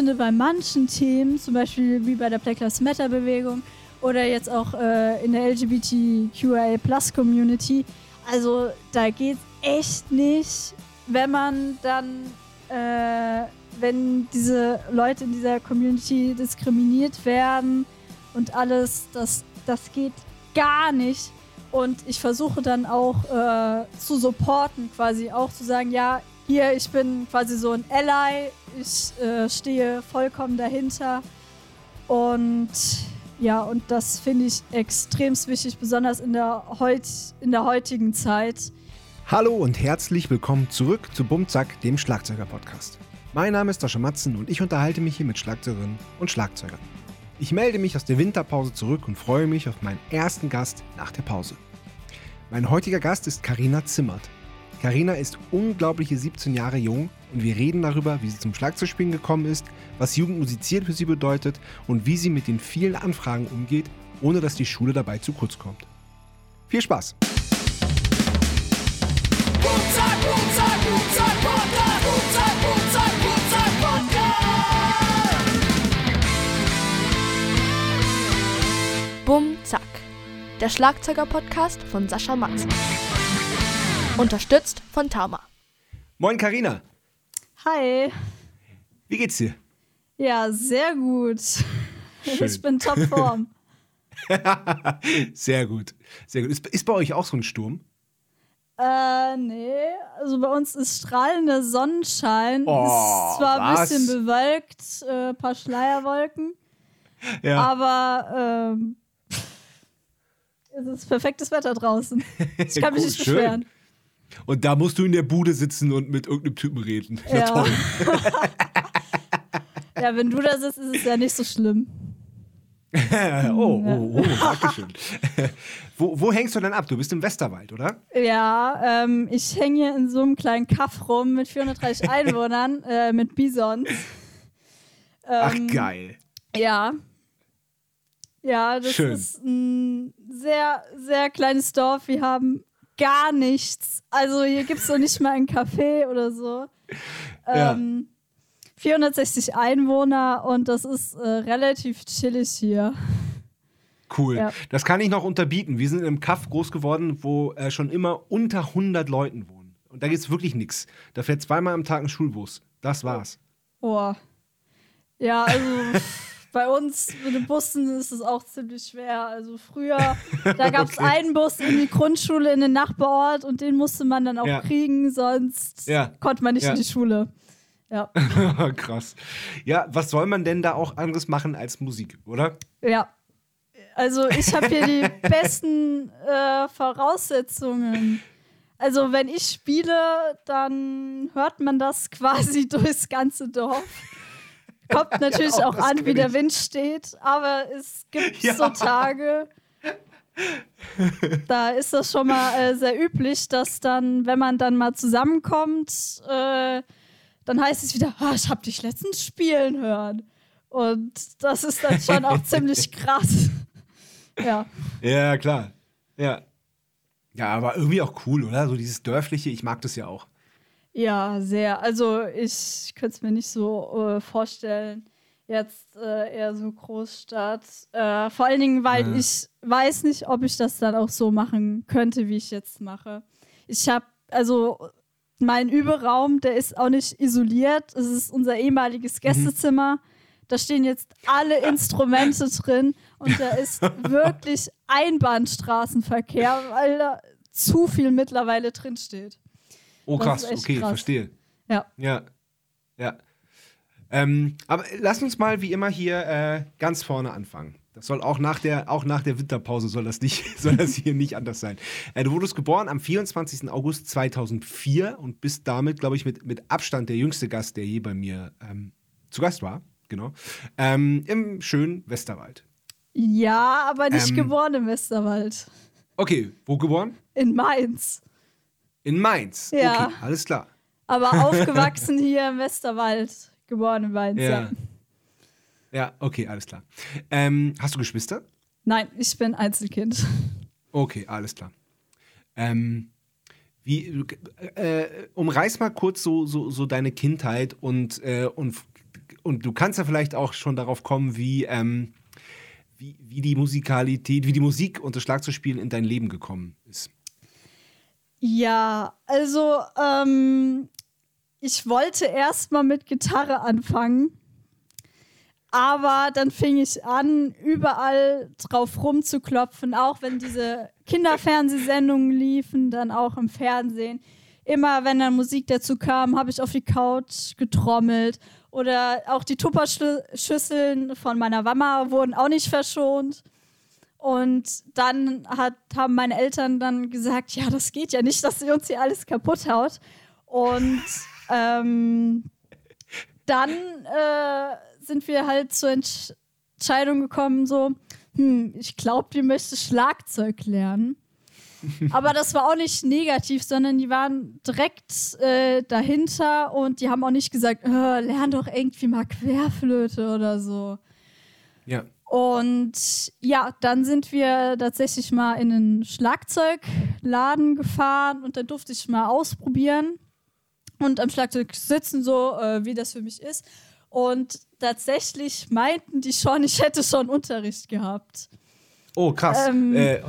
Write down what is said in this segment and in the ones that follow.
finde, bei manchen Themen, zum Beispiel wie bei der Black Lives Matter Bewegung oder jetzt auch äh, in der LGBTQIA Plus Community, also da geht echt nicht, wenn man dann, äh, wenn diese Leute in dieser Community diskriminiert werden und alles, das, das geht gar nicht. Und ich versuche dann auch äh, zu supporten, quasi auch zu sagen, ja, hier, ich bin quasi so ein Ally, ich äh, stehe vollkommen dahinter. Und ja, und das finde ich extrem wichtig, besonders in der, heut, in der heutigen Zeit. Hallo und herzlich willkommen zurück zu Bumzack, dem Schlagzeuger-Podcast. Mein Name ist Sascha Matzen und ich unterhalte mich hier mit Schlagzeugerinnen und Schlagzeugern. Ich melde mich aus der Winterpause zurück und freue mich auf meinen ersten Gast nach der Pause. Mein heutiger Gast ist Karina Zimmert. Karina ist unglaubliche 17 Jahre jung und wir reden darüber, wie sie zum Schlagzeugspielen gekommen ist, was Jugendmusizieren für sie bedeutet und wie sie mit den vielen Anfragen umgeht, ohne dass die Schule dabei zu kurz kommt. Viel Spaß! Bum Zack. Der Schlagzeuger-Podcast von Sascha Matz. Unterstützt von Tama. Moin Karina. Hi. Wie geht's dir? Ja, sehr gut. Schön. Ich bin topform. sehr gut. Sehr gut. Ist, ist bei euch auch so ein Sturm? Äh, nee. Also bei uns ist strahlender Sonnenschein. Oh, ist zwar ein was? bisschen bewölkt, äh, paar Schleierwolken, Ja. aber ähm, es ist perfektes Wetter draußen. Ich kann mich Cool, nicht schön. Und da musst du in der Bude sitzen und mit irgendeinem Typen reden. Na Ja. toll. Ja, wenn du da sitzt, ist es ja nicht so schlimm. oh, oh, oh, Dankeschön. wo, wo hängst du denn ab? Du bist im Westerwald, oder? Ja, ähm, ich hänge hier in so einem kleinen Kaff rum mit 430 Einwohnern, äh, mit Bisons. Ach, Ähm, geil. Ja. Ja, das Schön. ist ein sehr, sehr kleines Dorf. Wir haben gar nichts. Also hier gibt es noch nicht mal ein Café oder so. Ja. Ähm, 460 Einwohner und das ist äh, relativ chillig hier. Cool. Ja. Das kann ich noch unterbieten. Wir sind in einem Kaff groß geworden, wo äh, schon immer unter 100 Leuten wohnen. Und da gibt's wirklich nichts. Da fährt zweimal am Tag ein Schulbus. Das war's. Boah. Ja, also bei uns mit den Bussen ist es auch ziemlich schwer. Also früher, da gab es Okay. einen Bus in die Grundschule in den Nachbarort und den musste man dann auch Ja. kriegen, sonst Ja. konnte man nicht Ja. in die Schule. Ja, Krass. Ja, was soll man denn da auch anderes machen als Musik, oder? ja. Also ich habe hier die besten äh, Voraussetzungen. Also wenn ich spiele, dann hört man das quasi durchs ganze Dorf. Kommt natürlich Ja, auch das an, wie der. Wind steht, aber es gibt Ja. so Tage, da ist das schon mal äh, sehr üblich, dass dann, wenn man dann mal zusammenkommt, äh, dann heißt es wieder, ah, ich habe dich letztens spielen hören. Und das ist dann schon auch ziemlich krass. Ja. Ja, klar. Ja. Ja, aber irgendwie auch cool, oder? So dieses Dörfliche, ich mag das ja auch. Ja, sehr. Also ich könnte es mir nicht so äh, vorstellen. Jetzt äh, eher so Großstadt. Äh, vor allen Dingen, weil Ja. ich weiß nicht, ob ich das dann auch so machen könnte, wie ich jetzt mache. Ich habe, also mein Überraum, der ist auch nicht isoliert. Es ist unser ehemaliges Gästezimmer. Da stehen jetzt alle Instrumente drin und da ist wirklich Einbahnstraßenverkehr, weil da zu viel mittlerweile drin steht. Oh, krass, okay, krass. verstehe. Ja. Ja. Ja. Ähm, aber lass uns mal wie immer hier äh, ganz vorne anfangen. Das soll auch nach der, auch nach der Winterpause soll das nicht, soll das hier nicht anders sein. Äh, du wurdest geboren am 24. August 2004 und bist damit, glaube ich, mit, mit Abstand der jüngste Gast, der je bei mir ähm, zu Gast war. Genau. Ähm, Im schönen Westerwald. Ja, aber nicht Ähm. geboren im Westerwald. Okay, wo geboren? In Mainz. In Mainz. Ja. Okay, alles klar. Aber aufgewachsen hier im Westerwald. Geboren in Mainz. Ja. Ja. Ja, okay, alles klar. Ähm, hast du Geschwister? Nein, ich bin Einzelkind. Okay, alles klar. Ähm, wie, äh, umreiß mal kurz so, so, so deine Kindheit und, äh, und und du kannst ja vielleicht auch schon darauf kommen, wie, ähm, wie, wie die Musikalität, wie die Musik und das Schlagzeugspielen in dein Leben gekommen ist. Ja, also ähm, ich wollte erst mal mit Gitarre anfangen. Aber dann fing ich an, überall drauf rumzuklopfen, auch wenn diese Kinderfernsehsendungen liefen, dann auch im Fernsehen. Immer wenn dann Musik dazu kam, habe ich auf die Couch getrommelt. Oder auch die Tupperschüsseln von meiner Mama wurden auch nicht verschont. Und dann hat, haben meine Eltern dann gesagt, ja, das geht ja nicht, dass sie uns hier alles kaputt haut. Und ähm, dann äh, sind wir halt zur Entscheidung gekommen, so, hm, ich glaube, die möchte Schlagzeug lernen. Aber das war auch nicht negativ, sondern die waren direkt äh, dahinter und die haben auch nicht gesagt, äh, lern doch irgendwie mal Querflöte oder so. Ja. Und ja, dann sind wir tatsächlich mal in einen Schlagzeugladen gefahren und dann durfte ich mal ausprobieren und am Schlagzeug sitzen, so äh, wie das für mich ist. Und tatsächlich meinten die schon, ich hätte schon Unterricht gehabt. Oh, krass. Ähm, äh,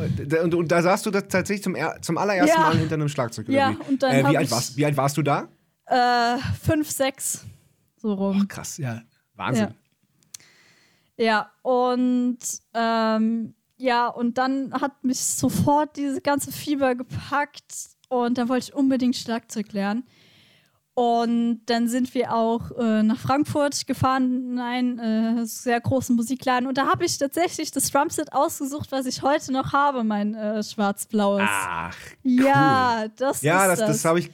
und, und, da saßt du das tatsächlich zum, zum allerersten ja, Mal hinter einem Schlagzeug. Ja, wie? und dann. Äh, wie, alt warst, wie alt warst du da? Äh, fünf, sechs. So rum. Oh, krass, ja. Wahnsinn. Ja. Ja, und ähm, ja, und dann hat mich sofort diese ganze Fieber gepackt und dann wollte ich unbedingt Schlagzeug lernen. Und dann sind wir auch äh, nach Frankfurt gefahren in einen äh, sehr großen Musikladen. Und da habe ich tatsächlich das Drumset ausgesucht, was ich heute noch habe, mein äh, schwarz-blaues. Ach, cool. Ja, das ja, ist das, das habe ich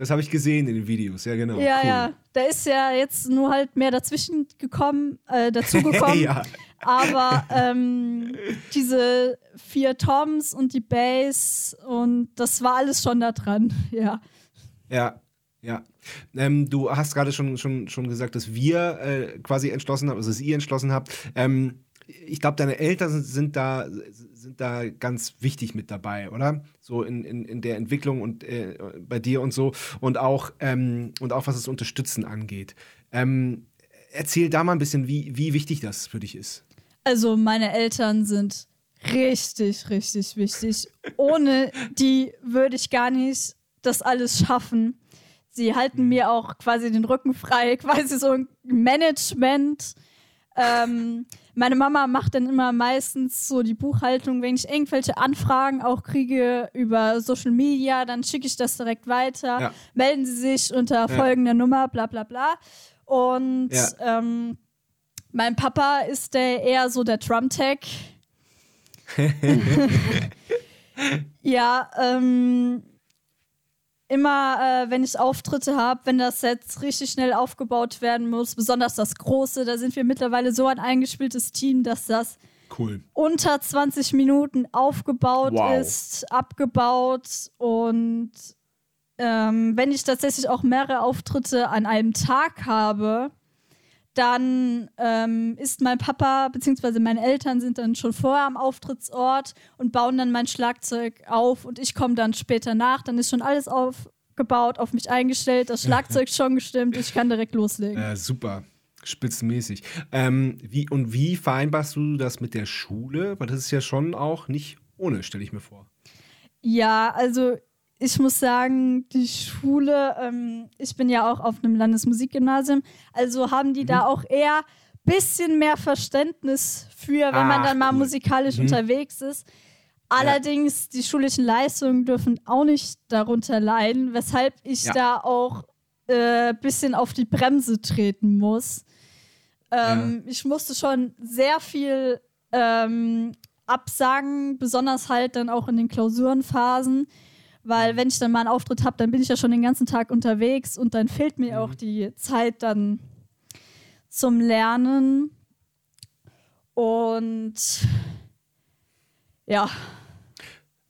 das habe ich gesehen in den Videos, ja genau. Ja, cool. ja. Da ist ja jetzt nur halt mehr dazwischen gekommen, äh, dazugekommen. ja. Aber ähm, diese vier Toms und die Bass und das war alles schon da dran, ja. Ja, ja. Ähm, du hast gerade schon, schon, schon gesagt, dass wir äh, quasi entschlossen haben, also dass ihr entschlossen habt. Ähm, ich glaube, deine Eltern sind, sind, da, sind da ganz wichtig mit dabei, oder? So in, in, in der Entwicklung und äh, bei dir und so. Und auch, ähm, und auch was das Unterstützen angeht. Ähm, erzähl da mal ein bisschen, wie, wie wichtig das für dich ist. Also, meine Eltern sind richtig, richtig wichtig. Ohne die würde ich gar nicht das alles schaffen. Sie halten mir auch quasi den Rücken frei, quasi so ein Management. Ähm, meine Mama macht dann immer meistens so die Buchhaltung, wenn ich irgendwelche Anfragen auch kriege über Social Media, dann schicke ich das direkt weiter. Ja. Melden Sie sich unter ja. folgender Nummer, bla bla bla. Und ja. ähm, mein Papa ist der eher so der Drum-Tech. ja, ähm, immer, äh, wenn ich Auftritte habe, wenn das Set richtig schnell aufgebaut werden muss, besonders das große, da sind wir mittlerweile so ein eingespieltes Team, dass das cool. unter 20 Minuten aufgebaut wow. ist, abgebaut und ähm, wenn ich tatsächlich auch mehrere Auftritte an einem Tag habe, dann ähm, ist mein Papa bzw. meine Eltern sind dann schon vorher am Auftrittsort und bauen dann mein Schlagzeug auf und ich komme dann später nach. Dann ist schon alles aufgebaut, auf mich eingestellt, das Schlagzeug schon gestimmt, ich kann direkt loslegen. Äh, super. Spitzenmäßig. Ähm, wie, und wie vereinbarst du das mit der Schule? Weil das ist ja schon auch nicht ohne, stelle ich mir vor. Ja, also ich muss sagen, die Schule, ähm, ich bin ja auch auf einem Landesmusikgymnasium, also haben die mhm. da auch eher ein bisschen mehr Verständnis für, wenn Ach, man dann mal cool. musikalisch mhm. unterwegs ist. Allerdings, ja. die schulischen Leistungen dürfen auch nicht darunter leiden, weshalb ich ja. da auch ein äh, bisschen auf die Bremse treten muss. Ähm, ja. Ich musste schon sehr viel ähm, absagen, besonders halt dann auch in den Klausurenphasen. Weil wenn ich dann mal einen Auftritt habe, dann bin ich ja schon den ganzen Tag unterwegs und dann fehlt mir mhm. auch die Zeit dann zum Lernen. Und ja.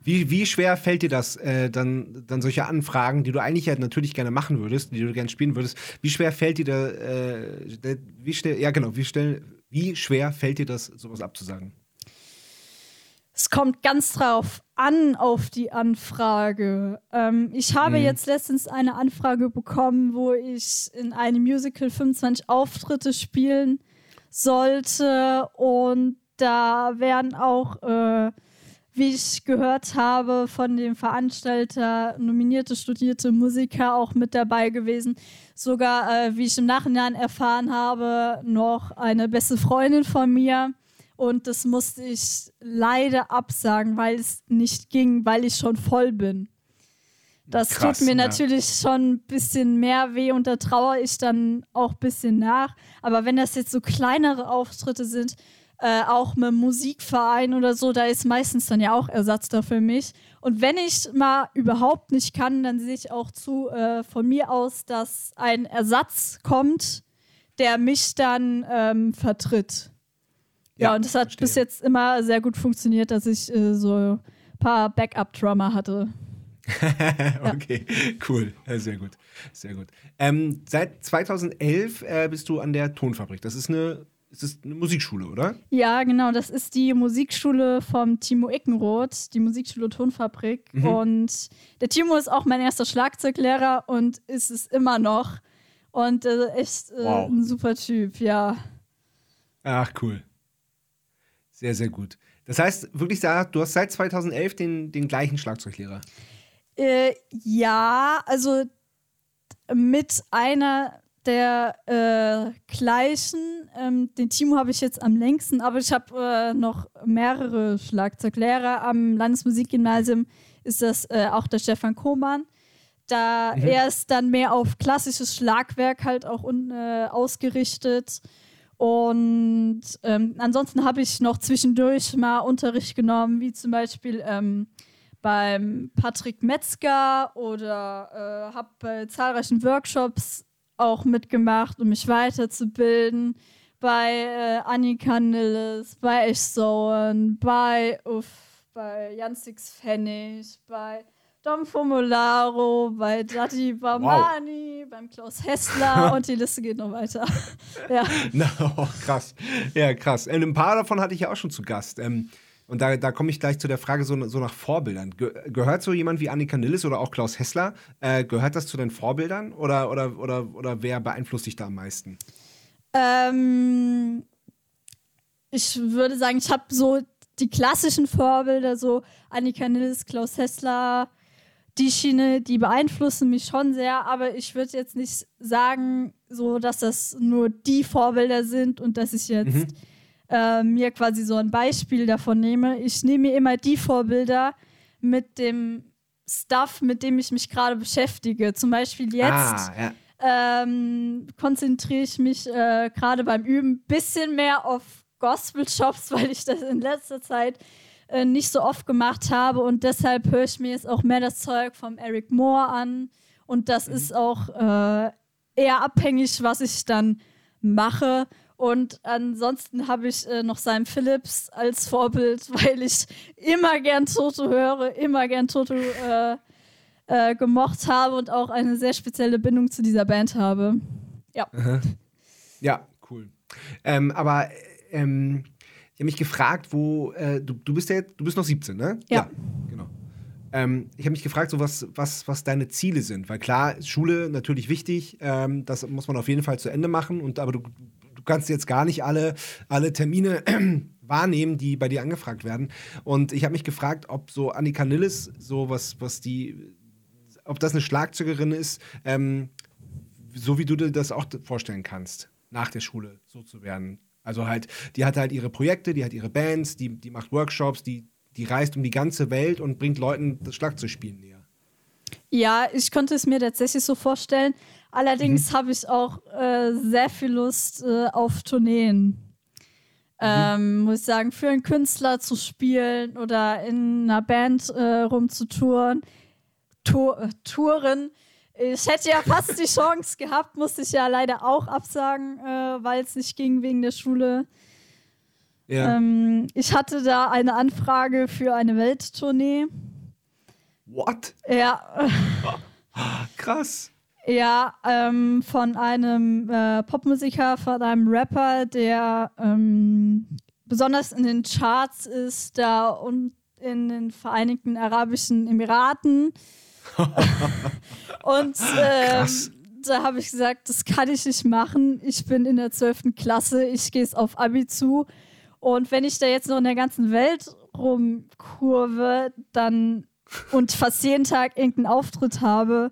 Wie, wie schwer fällt dir das, äh, dann, dann solche Anfragen, die du eigentlich ja natürlich gerne machen würdest, die du gerne spielen würdest, wie schwer fällt dir da, äh, wie schnell, ja genau, wie schnell, wie schwer fällt dir das, sowas abzusagen? Es kommt ganz drauf an auf die Anfrage. Ähm, ich habe mhm. jetzt letztens eine Anfrage bekommen, wo ich in einem Musical 25 Auftritte spielen sollte und da werden auch, äh, wie ich gehört habe, von dem Veranstalter nominierte, studierte Musiker auch mit dabei gewesen. Sogar, äh, wie ich im Nachhinein erfahren habe, noch eine beste Freundin von mir und das musste ich leider absagen, weil es nicht ging, weil ich schon voll bin. Das Krass, tut mir ja. natürlich schon ein bisschen mehr weh und da trauere ich dann auch ein bisschen nach. Aber wenn das jetzt so kleinere Auftritte sind, äh, auch mit Musikverein oder so, da ist meistens dann ja auch Ersatz da für mich. Und wenn ich mal überhaupt nicht kann, dann sehe ich auch zu äh, von mir aus, dass ein Ersatz kommt, der mich dann ähm, vertritt. Ja, und das hat verstehe. bis jetzt immer sehr gut funktioniert, dass ich äh, so ein paar Backup-Drummer hatte. okay, cool. Sehr gut. Sehr gut. Ähm, seit 2011 äh, bist du an der Tonfabrik. Das ist eine, ist das eine Musikschule, oder? Ja, genau. Das ist die Musikschule vom Timo Eckenroth, die Musikschule Tonfabrik. Mhm. Und der Timo ist auch mein erster Schlagzeuglehrer und ist es immer noch. Und äh, echt äh, wow. ein super Typ, ja. Ach, cool. Sehr, sehr gut. Das heißt, wirklich, du hast seit 2011 den, den gleichen Schlagzeuglehrer. Äh, ja, also mit einer der äh, gleichen. Ähm, den Timo habe ich jetzt am längsten, aber ich habe äh, noch mehrere Schlagzeuglehrer. Am Landesmusikgymnasium ist das äh, auch der Stefan Kohmann. Da mhm. er ist dann mehr auf klassisches Schlagwerk halt auch un, äh, ausgerichtet. Und ähm, ansonsten habe ich noch zwischendurch mal Unterricht genommen, wie zum Beispiel ähm, beim Patrick Metzger oder äh, habe bei zahlreichen Workshops auch mitgemacht, um mich weiterzubilden. Bei äh, Annika Nilles, bei Echsoen, bei, bei Jan Six Pfennig, bei Dom Formularo, bei Dati Bamani, wow. beim Klaus Hessler und die Liste geht noch weiter. ja. No, krass. Ja, krass. Und ein paar davon hatte ich ja auch schon zu Gast. Ähm, und da, da komme ich gleich zu der Frage so, so nach Vorbildern. Ge gehört so jemand wie Annika Nilles oder auch Klaus Hessler, äh, gehört das zu den Vorbildern oder, oder, oder, oder wer beeinflusst dich da am meisten? Ähm, ich würde sagen, ich habe so die klassischen Vorbilder, so Annika Nilles, Klaus Hessler, die Schiene, die beeinflussen mich schon sehr, aber ich würde jetzt nicht sagen, so dass das nur die Vorbilder sind und dass ich jetzt mhm. äh, mir quasi so ein Beispiel davon nehme. Ich nehme mir immer die Vorbilder mit dem Stuff, mit dem ich mich gerade beschäftige. Zum Beispiel jetzt ah, ja. ähm, konzentriere ich mich äh, gerade beim Üben ein bisschen mehr auf Gospel-Shops, weil ich das in letzter Zeit äh, nicht so oft gemacht habe und deshalb höre ich mir jetzt auch mehr das Zeug vom Eric Moore an und das mhm. ist auch äh, eher abhängig, was ich dann mache. Und ansonsten habe ich äh, noch Simon Phillips als Vorbild, weil ich immer gern Toto höre, immer gern Toto äh, äh, gemocht habe und auch eine sehr spezielle Bindung zu dieser Band habe. Ja. Ja, cool. Ähm, aber ähm, ich habe mich gefragt, wo, äh, du, du bist ja, du bist noch 17, ne? Ja. ja genau. Ähm, ich habe mich gefragt, so was, was, was deine Ziele sind. Weil klar, Schule natürlich wichtig, ähm, das muss man auf jeden Fall zu Ende machen. Und aber du, du kannst jetzt gar nicht alle, alle Termine wahrnehmen, die bei dir angefragt werden. Und ich habe mich gefragt, ob so Annika Nilles, so was, was die, ob das eine Schlagzeugerin ist, ähm, so wie du dir das auch vorstellen kannst, nach der Schule so zu werden. Also halt, die hat halt ihre Projekte, die hat ihre Bands, die, die macht Workshops, die, die reist um die ganze Welt und bringt Leuten das Schlagzeugspielen näher. Ja, ich konnte es mir tatsächlich so vorstellen. Allerdings mhm. habe ich auch äh, sehr viel Lust äh, auf Tourneen. Mhm. Ähm, muss ich sagen, für einen Künstler zu spielen oder in einer Band äh, rumzutouren, Tour, äh, touren ich hätte ja fast die Chance gehabt, musste ich ja leider auch absagen, äh, weil es nicht ging wegen der Schule. Ja. Ähm, ich hatte da eine Anfrage für eine Welttournee. What? Ja. Krass. Ja, ähm, von einem äh, Popmusiker, von einem Rapper, der ähm, besonders in den Charts ist, da und in den Vereinigten Arabischen Emiraten. und ähm, da habe ich gesagt, das kann ich nicht machen. Ich bin in der 12. Klasse, ich gehe es auf Abi zu. Und wenn ich da jetzt noch in der ganzen Welt rumkurve, dann und fast jeden Tag irgendeinen Auftritt habe,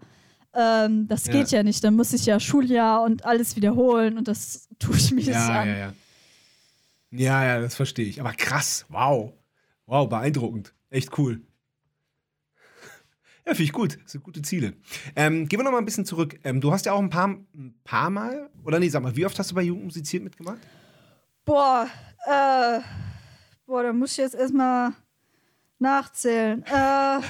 ähm, das ja. geht ja nicht. Dann muss ich ja Schuljahr und alles wiederholen und das tue ich mir ja, nicht an. Ja, ja. ja, ja, das verstehe ich. Aber krass, wow. Wow, beeindruckend. Echt cool. Ja, finde ich gut. Das sind gute Ziele. Ähm, gehen wir noch mal ein bisschen zurück. Ähm, du hast ja auch ein paar, ein paar Mal, oder nee, sag mal, wie oft hast du bei Jugend musiziert mitgemacht? Boah, äh, boah, da muss ich jetzt erstmal nachzählen. Äh,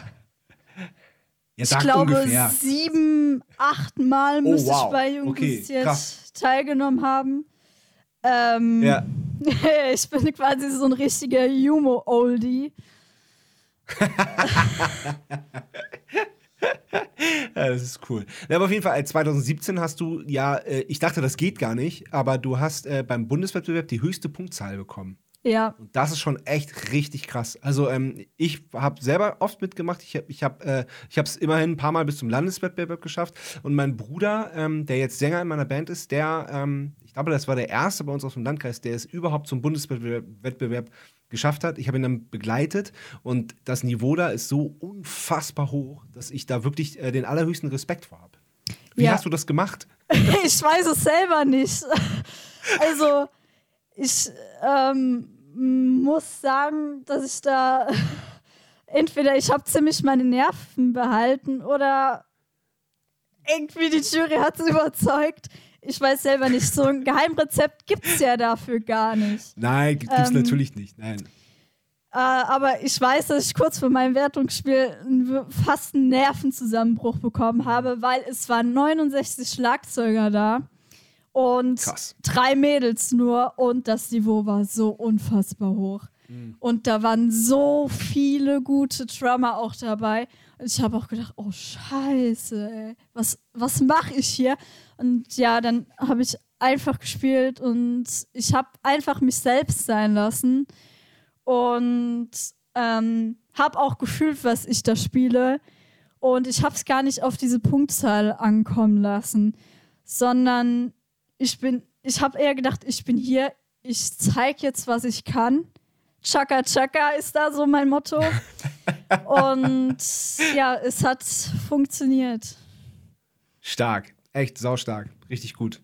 ich glaube, ungefähr. sieben, acht Mal oh, müsste wow. ich bei Jugend okay, musiziert teilgenommen haben. Ähm, ja. ich bin quasi so ein richtiger Jumo-Oldie. ja, das ist cool. Ja, aber auf jeden Fall, 2017 hast du ja, äh, ich dachte, das geht gar nicht, aber du hast äh, beim Bundeswettbewerb die höchste Punktzahl bekommen. Ja. Und das ist schon echt richtig krass. Also ähm, ich habe selber oft mitgemacht. Ich habe ich hab, äh, es immerhin ein paar Mal bis zum Landeswettbewerb geschafft. Und mein Bruder, ähm, der jetzt Sänger in meiner Band ist, der, ähm, ich glaube, das war der erste bei uns aus dem Landkreis, der es überhaupt zum Bundeswettbewerb geschafft hat. Ich habe ihn dann begleitet und das Niveau da ist so unfassbar hoch, dass ich da wirklich äh, den allerhöchsten Respekt vor habe. Wie ja. hast du das gemacht? ich weiß es selber nicht. Also ich ähm, muss sagen, dass ich da entweder ich habe ziemlich meine Nerven behalten oder irgendwie die Jury hat es überzeugt. Ich weiß selber nicht. So ein Geheimrezept gibt es ja dafür gar nicht. Nein, gibt es ähm, natürlich nicht. Nein. Äh, aber ich weiß, dass ich kurz vor meinem Wertungsspiel fast einen Nervenzusammenbruch bekommen habe, weil es waren 69 Schlagzeuger da. Und Krass. drei Mädels nur und das Niveau war so unfassbar hoch. Mhm. Und da waren so viele gute Drummer auch dabei. Und ich habe auch gedacht, oh Scheiße, ey, was, was mache ich hier? Und ja, dann habe ich einfach gespielt und ich habe einfach mich selbst sein lassen. Und ähm, habe auch gefühlt, was ich da spiele. Und ich habe es gar nicht auf diese Punktzahl ankommen lassen, sondern ich bin, ich habe eher gedacht, ich bin hier, ich zeige jetzt, was ich kann. Chaka Chaka ist da so mein Motto. Und ja, es hat funktioniert. Stark, echt saustark, richtig gut.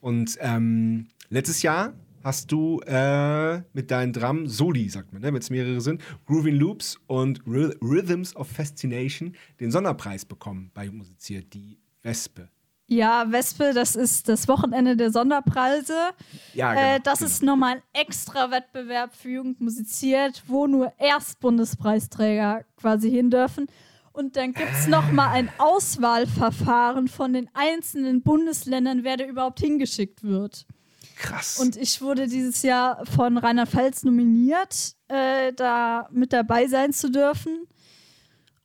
Und ähm, letztes Jahr hast du äh, mit deinen Drum Soli, sagt man, ne, wenn es mehrere sind, Grooving Loops und Rhythms of Fascination den Sonderpreis bekommen bei Musiziert, die Wespe. Ja, Wespe, das ist das Wochenende der Sonderpreise. Ja, genau, äh, das genau. ist nochmal ein extra Wettbewerb für Jugend musiziert, wo nur Erstbundespreisträger quasi hin dürfen. Und dann gibt es nochmal ein Auswahlverfahren von den einzelnen Bundesländern, wer da überhaupt hingeschickt wird. Krass. Und ich wurde dieses Jahr von Rheinland-Pfalz nominiert, äh, da mit dabei sein zu dürfen.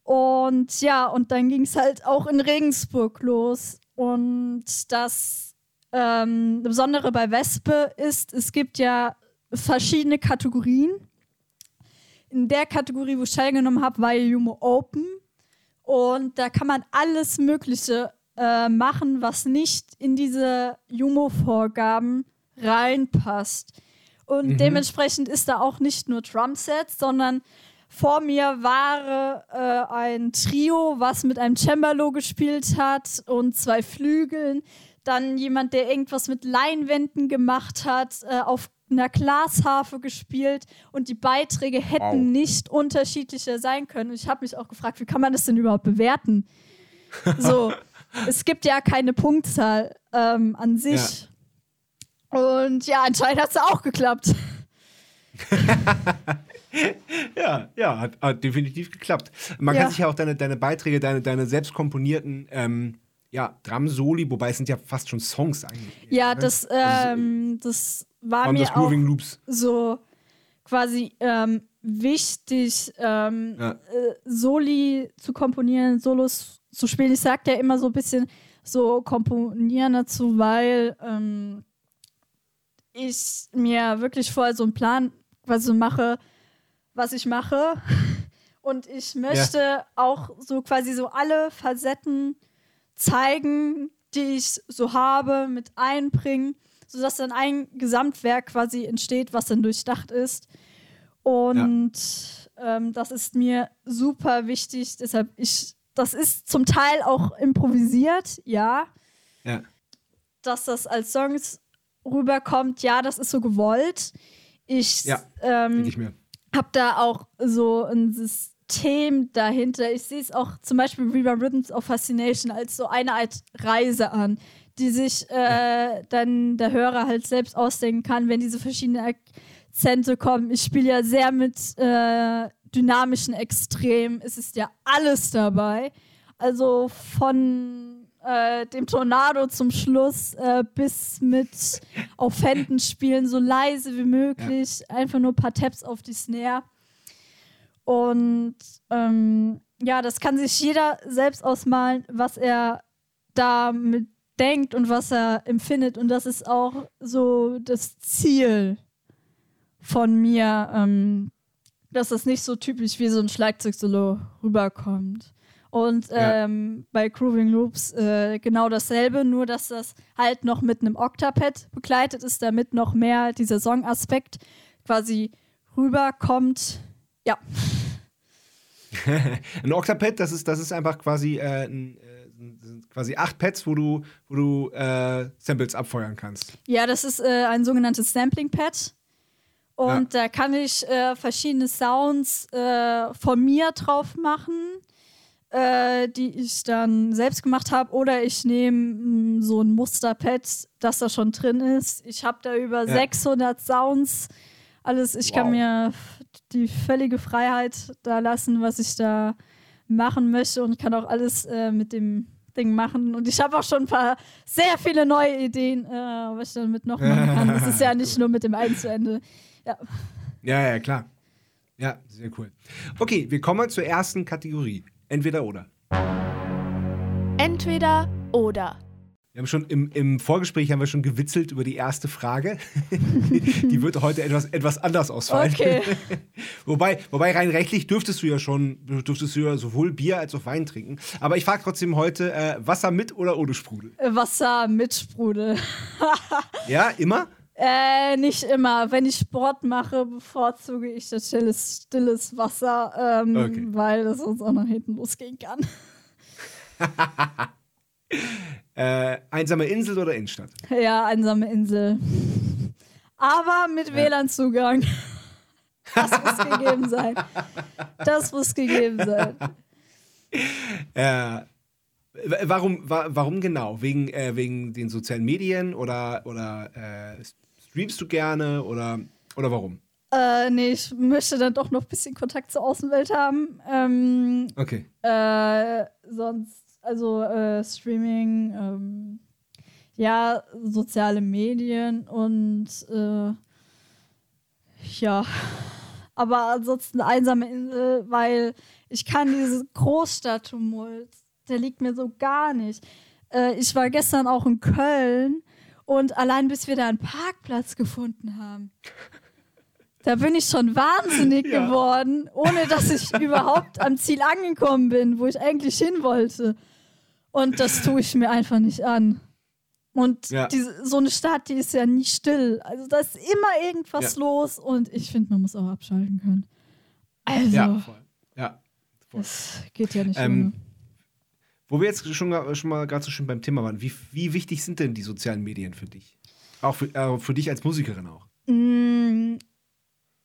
Und ja, und dann ging es halt auch in Regensburg los. Und das ähm, Besondere bei Wespe ist, es gibt ja verschiedene Kategorien. In der Kategorie, wo ich teilgenommen habe, war Jumo Open. Und da kann man alles Mögliche äh, machen, was nicht in diese Jumo-Vorgaben reinpasst. Und mhm. dementsprechend ist da auch nicht nur Drumsets, sondern vor mir war äh, ein Trio, was mit einem Cembalo gespielt hat und zwei Flügeln. Dann jemand, der irgendwas mit Leinwänden gemacht hat, äh, auf einer Glasharfe gespielt und die Beiträge hätten wow. nicht unterschiedlicher sein können. Und ich habe mich auch gefragt, wie kann man das denn überhaupt bewerten? So, es gibt ja keine Punktzahl ähm, an sich. Ja. Und ja, anscheinend hat es auch geklappt. ja, ja, hat, hat, definitiv geklappt. Man ja. kann sich ja auch deine, deine Beiträge, deine, deine selbst komponierten ähm, ja, Drum-Soli, wobei es sind ja fast schon Songs eigentlich. Ja, ne? das, also, ähm, das war mir das auch Loops. so quasi ähm, wichtig, ähm, ja. äh, Soli zu komponieren, Solos zu spielen. Ich sag ja immer so ein bisschen so komponieren dazu, weil ähm, ich mir wirklich vorher so einen Plan quasi mache, was ich mache. Und ich möchte ja. auch so quasi so alle Facetten zeigen, die ich so habe, mit einbringen, sodass dann ein Gesamtwerk quasi entsteht, was dann durchdacht ist. Und ja. ähm, das ist mir super wichtig. Deshalb, ich, das ist zum Teil auch improvisiert, ja. Ja. Dass das als Songs rüberkommt, ja, das ist so gewollt. Ich, ja, ähm, ich habe da auch so ein System dahinter. Ich sehe es auch zum Beispiel Reba Rhythms of Fascination als so eine Art Reise an, die sich äh, ja. dann der Hörer halt selbst ausdenken kann, wenn diese verschiedenen Akzente kommen. Ich spiele ja sehr mit äh, dynamischen Extremen. Es ist ja alles dabei. Also von äh, dem Tornado zum Schluss äh, bis mit auf Händen spielen, so leise wie möglich, ja. einfach nur ein paar Taps auf die Snare. Und ähm, ja, das kann sich jeder selbst ausmalen, was er damit denkt und was er empfindet. Und das ist auch so das Ziel von mir, ähm, dass das nicht so typisch wie so ein Schlagzeug-Solo rüberkommt. Und ähm, ja. bei Grooving Loops äh, genau dasselbe, nur dass das halt noch mit einem Octapad begleitet ist, damit noch mehr dieser Song-Aspekt quasi rüberkommt. Ja. ein Octapad, das ist, das ist einfach quasi, äh, ein, äh, quasi acht Pads, wo du, wo du äh, Samples abfeuern kannst. Ja, das ist äh, ein sogenanntes Sampling-Pad. Und ja. da kann ich äh, verschiedene Sounds von mir drauf machen äh, die ich dann selbst gemacht habe, oder ich nehme mm, so ein Musterpad, das da schon drin ist. Ich habe da über ja. 600 Sounds. Alles, ich wow. kann mir die völlige Freiheit da lassen, was ich da machen möchte und kann auch alles äh, mit dem Ding machen. Und ich habe auch schon ein paar sehr viele neue Ideen, äh, was ich damit noch machen kann. Es ist ja nicht nur mit dem einen zu Ende. Ja. ja, ja, klar. Ja, sehr cool. Okay, wir kommen zur ersten Kategorie. Entweder oder. Entweder oder. Wir haben schon im, im Vorgespräch haben wir schon gewitzelt über die erste Frage. die wird heute etwas, etwas anders ausfallen. Okay. wobei, wobei rein rechtlich dürftest du ja schon, dürftest du ja sowohl Bier als auch Wein trinken. Aber ich frage trotzdem heute, äh, Wasser mit oder ohne Sprudel? Äh, Wasser mit Sprudel. ja, immer? Äh, nicht immer. Wenn ich Sport mache, bevorzuge ich das stilles, stilles Wasser, ähm, okay. weil das sonst auch nach hinten losgehen kann. Äh, einsame Insel oder Innenstadt? Ja, einsame Insel. Aber mit ja. WLAN-Zugang. Das muss gegeben sein. Das muss gegeben sein. Ja. Warum, warum genau? Wegen, äh, wegen den sozialen Medien oder, oder äh, Streamst du gerne oder, oder warum? Äh, nee, ich möchte dann doch noch ein bisschen Kontakt zur Außenwelt haben. Ähm, okay. Äh, sonst, also äh, Streaming, ähm, ja, soziale Medien und äh, ja, aber ansonsten einsame Insel, weil ich kann dieses Großstadttumult, der liegt mir so gar nicht. Äh, ich war gestern auch in Köln und allein bis wir da einen Parkplatz gefunden haben, da bin ich schon wahnsinnig ja. geworden, ohne dass ich überhaupt am Ziel angekommen bin, wo ich eigentlich hin wollte. Und das tue ich mir einfach nicht an. Und ja. diese, so eine Stadt, die ist ja nie still. Also da ist immer irgendwas ja. los und ich finde, man muss auch abschalten können. Also. Ja, voll. Ja, voll. Das geht ja nicht ähm. Wo wir jetzt schon, schon mal gerade so schön beim Thema waren, wie, wie wichtig sind denn die sozialen Medien für dich? Auch für, äh, für dich als Musikerin auch? Mm,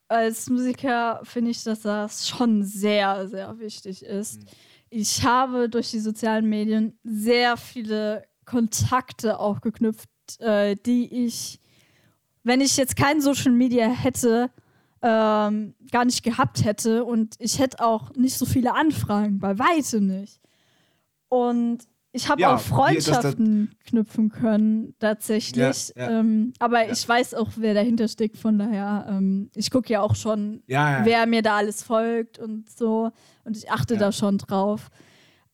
als Musiker finde ich, dass das schon sehr, sehr wichtig ist. Mhm. Ich habe durch die sozialen Medien sehr viele Kontakte auch geknüpft, äh, die ich, wenn ich jetzt kein Social Media hätte, ähm, gar nicht gehabt hätte. Und ich hätte auch nicht so viele Anfragen, bei weitem nicht. Und ich habe ja, auch Freundschaften knüpfen können, tatsächlich. Ja, ja, ähm, aber ich weiß auch, wer dahinter steckt. Von daher, ähm, ich gucke ja auch schon, wer mir da alles folgt und so. Und ich achte da schon drauf.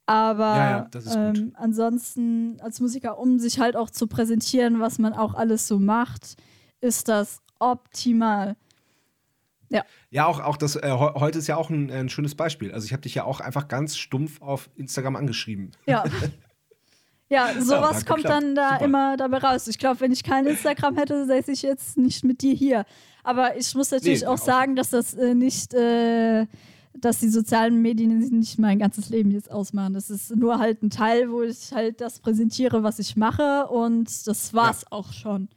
Aber ähm, ansonsten als Musiker, um sich halt auch zu präsentieren, was man auch alles so macht, ist das optimal. Ja. Ja, auch, auch das, äh, heu- heute ist ja auch ein, ein schönes Beispiel. Also ich habe dich ja auch einfach ganz stumpf auf Instagram angeschrieben. Ja. Ja, sowas hat kommt dann da Super. immer dabei raus. Ich glaube, wenn ich kein Instagram hätte, säße ich jetzt nicht mit dir hier. Aber ich muss natürlich Nee, auch auch- sagen, dass das äh, nicht, äh, dass die sozialen Medien nicht mein ganzes Leben jetzt ausmachen. Das ist nur halt ein Teil, wo ich halt das präsentiere, was ich mache und das war's auch schon.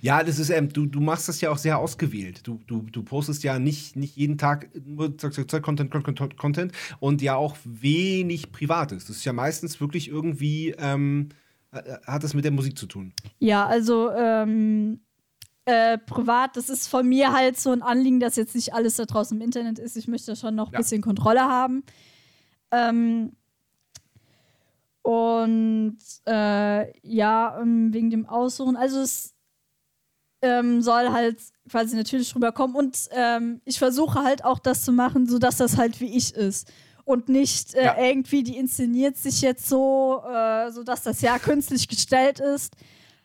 Ja, das ist, ähm, du, du machst das ja auch sehr ausgewählt. Du, du, du postest ja nicht, nicht jeden Tag nur zack, zack, zack, Content, Content, Content und ja auch wenig Privates. Das ist ja meistens wirklich irgendwie, ähm, äh, hat das mit der Musik zu tun. Ja, also ähm, äh, privat, das ist von mir halt so ein Anliegen, dass jetzt nicht alles da draußen im Internet ist. Ich möchte schon noch ein Ja. bisschen Kontrolle haben. Ähm, und äh, ja, ähm, wegen dem Aussuchen, also es ähm, soll halt quasi natürlich rüberkommen und ähm, ich versuche halt auch das zu machen, sodass das halt wie ich ist. Und nicht äh, Ja. irgendwie, die inszeniert sich jetzt so, äh, sodass das ja künstlich gestellt ist.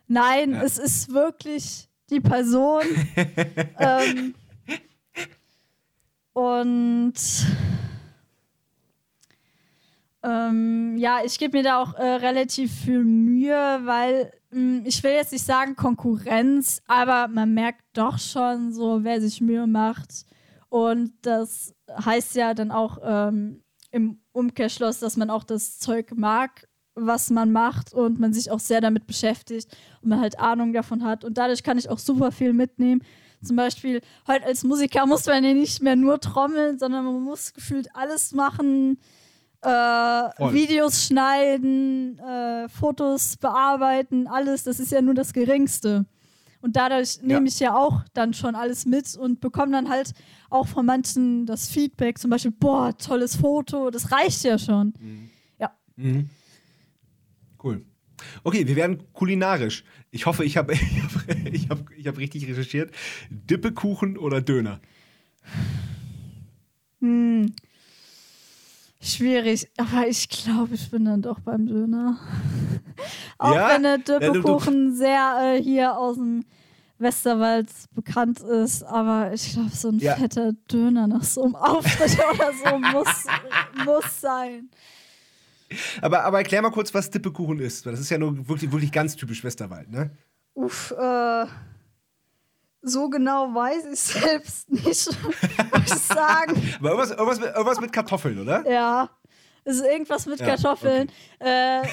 Nein, Ja. es ist wirklich die Person. ähm, und ähm, ja, ich gebe mir da auch äh, relativ viel Mühe, weil mh, ich will jetzt nicht sagen Konkurrenz, aber man merkt doch schon so, wer sich Mühe macht. Und das heißt ja dann auch ähm, im Umkehrschluss, dass man auch das Zeug mag, was man macht und man sich auch sehr damit beschäftigt und man halt Ahnung davon hat. Und dadurch kann ich auch super viel mitnehmen. Zum Beispiel, heute als Musiker muss man ja nicht mehr nur trommeln, sondern man muss gefühlt alles machen. Äh. Videos schneiden, äh, Fotos bearbeiten, alles. Das ist ja nur das Geringste. Und dadurch nehme ich ja auch dann schon alles mit und bekomme dann halt auch von manchen das Feedback, zum Beispiel, boah, tolles Foto, das reicht ja schon. Mhm. Cool. Okay, wir werden kulinarisch. Ich hoffe, ich habe ich hab, ich hab, ich hab richtig recherchiert. Dippekuchen oder Döner? Hm. Schwierig, aber ich glaube, ich bin dann doch beim Döner. Auch Ja? wenn der Ja, du- Döpekuchen sehr äh, hier aus dem Westerwald bekannt ist, aber ich glaube, so ein Ja. fetter Döner nach so einem Auftritt oder so muss, muss sein. Aber, aber erklär mal kurz, was Dippekuchen ist. weil Das ist ja nur wirklich, wirklich ganz typisch Westerwald, ne? Uff, äh, so genau weiß ich selbst nicht, muss ich sagen. Aber irgendwas, irgendwas, mit, irgendwas mit Kartoffeln, oder? Ja. Es ist irgendwas mit Ja, Kartoffeln. Äh, äh,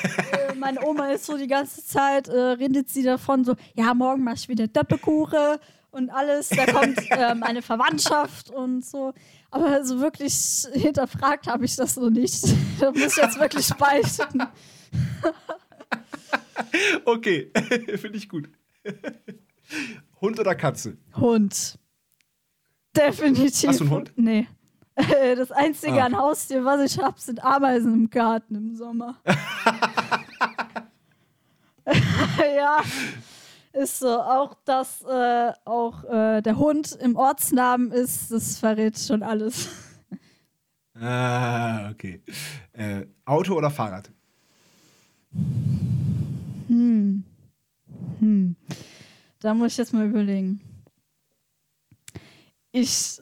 meine Oma ist so die ganze Zeit, äh, redet sie davon so, ja, morgen mach ich wieder Döppekuche und alles. Da kommt äh, meine Verwandtschaft und so. Aber so wirklich hinterfragt habe ich das so nicht. da muss ich jetzt wirklich beichten. Okay, finde ich gut. Hund oder Katze? Hund. Definitiv. Hast du einen Hund? Nee. Das einzige Ah. an Haustier, was ich habe, sind Ameisen im Garten im Sommer. ja, ist so. Auch dass äh, auch äh, der Hund im Ortsnamen ist, das verrät schon alles. Ah, okay. Äh, Auto oder Fahrrad? Hm. Hm. Da muss ich jetzt mal überlegen. Ich,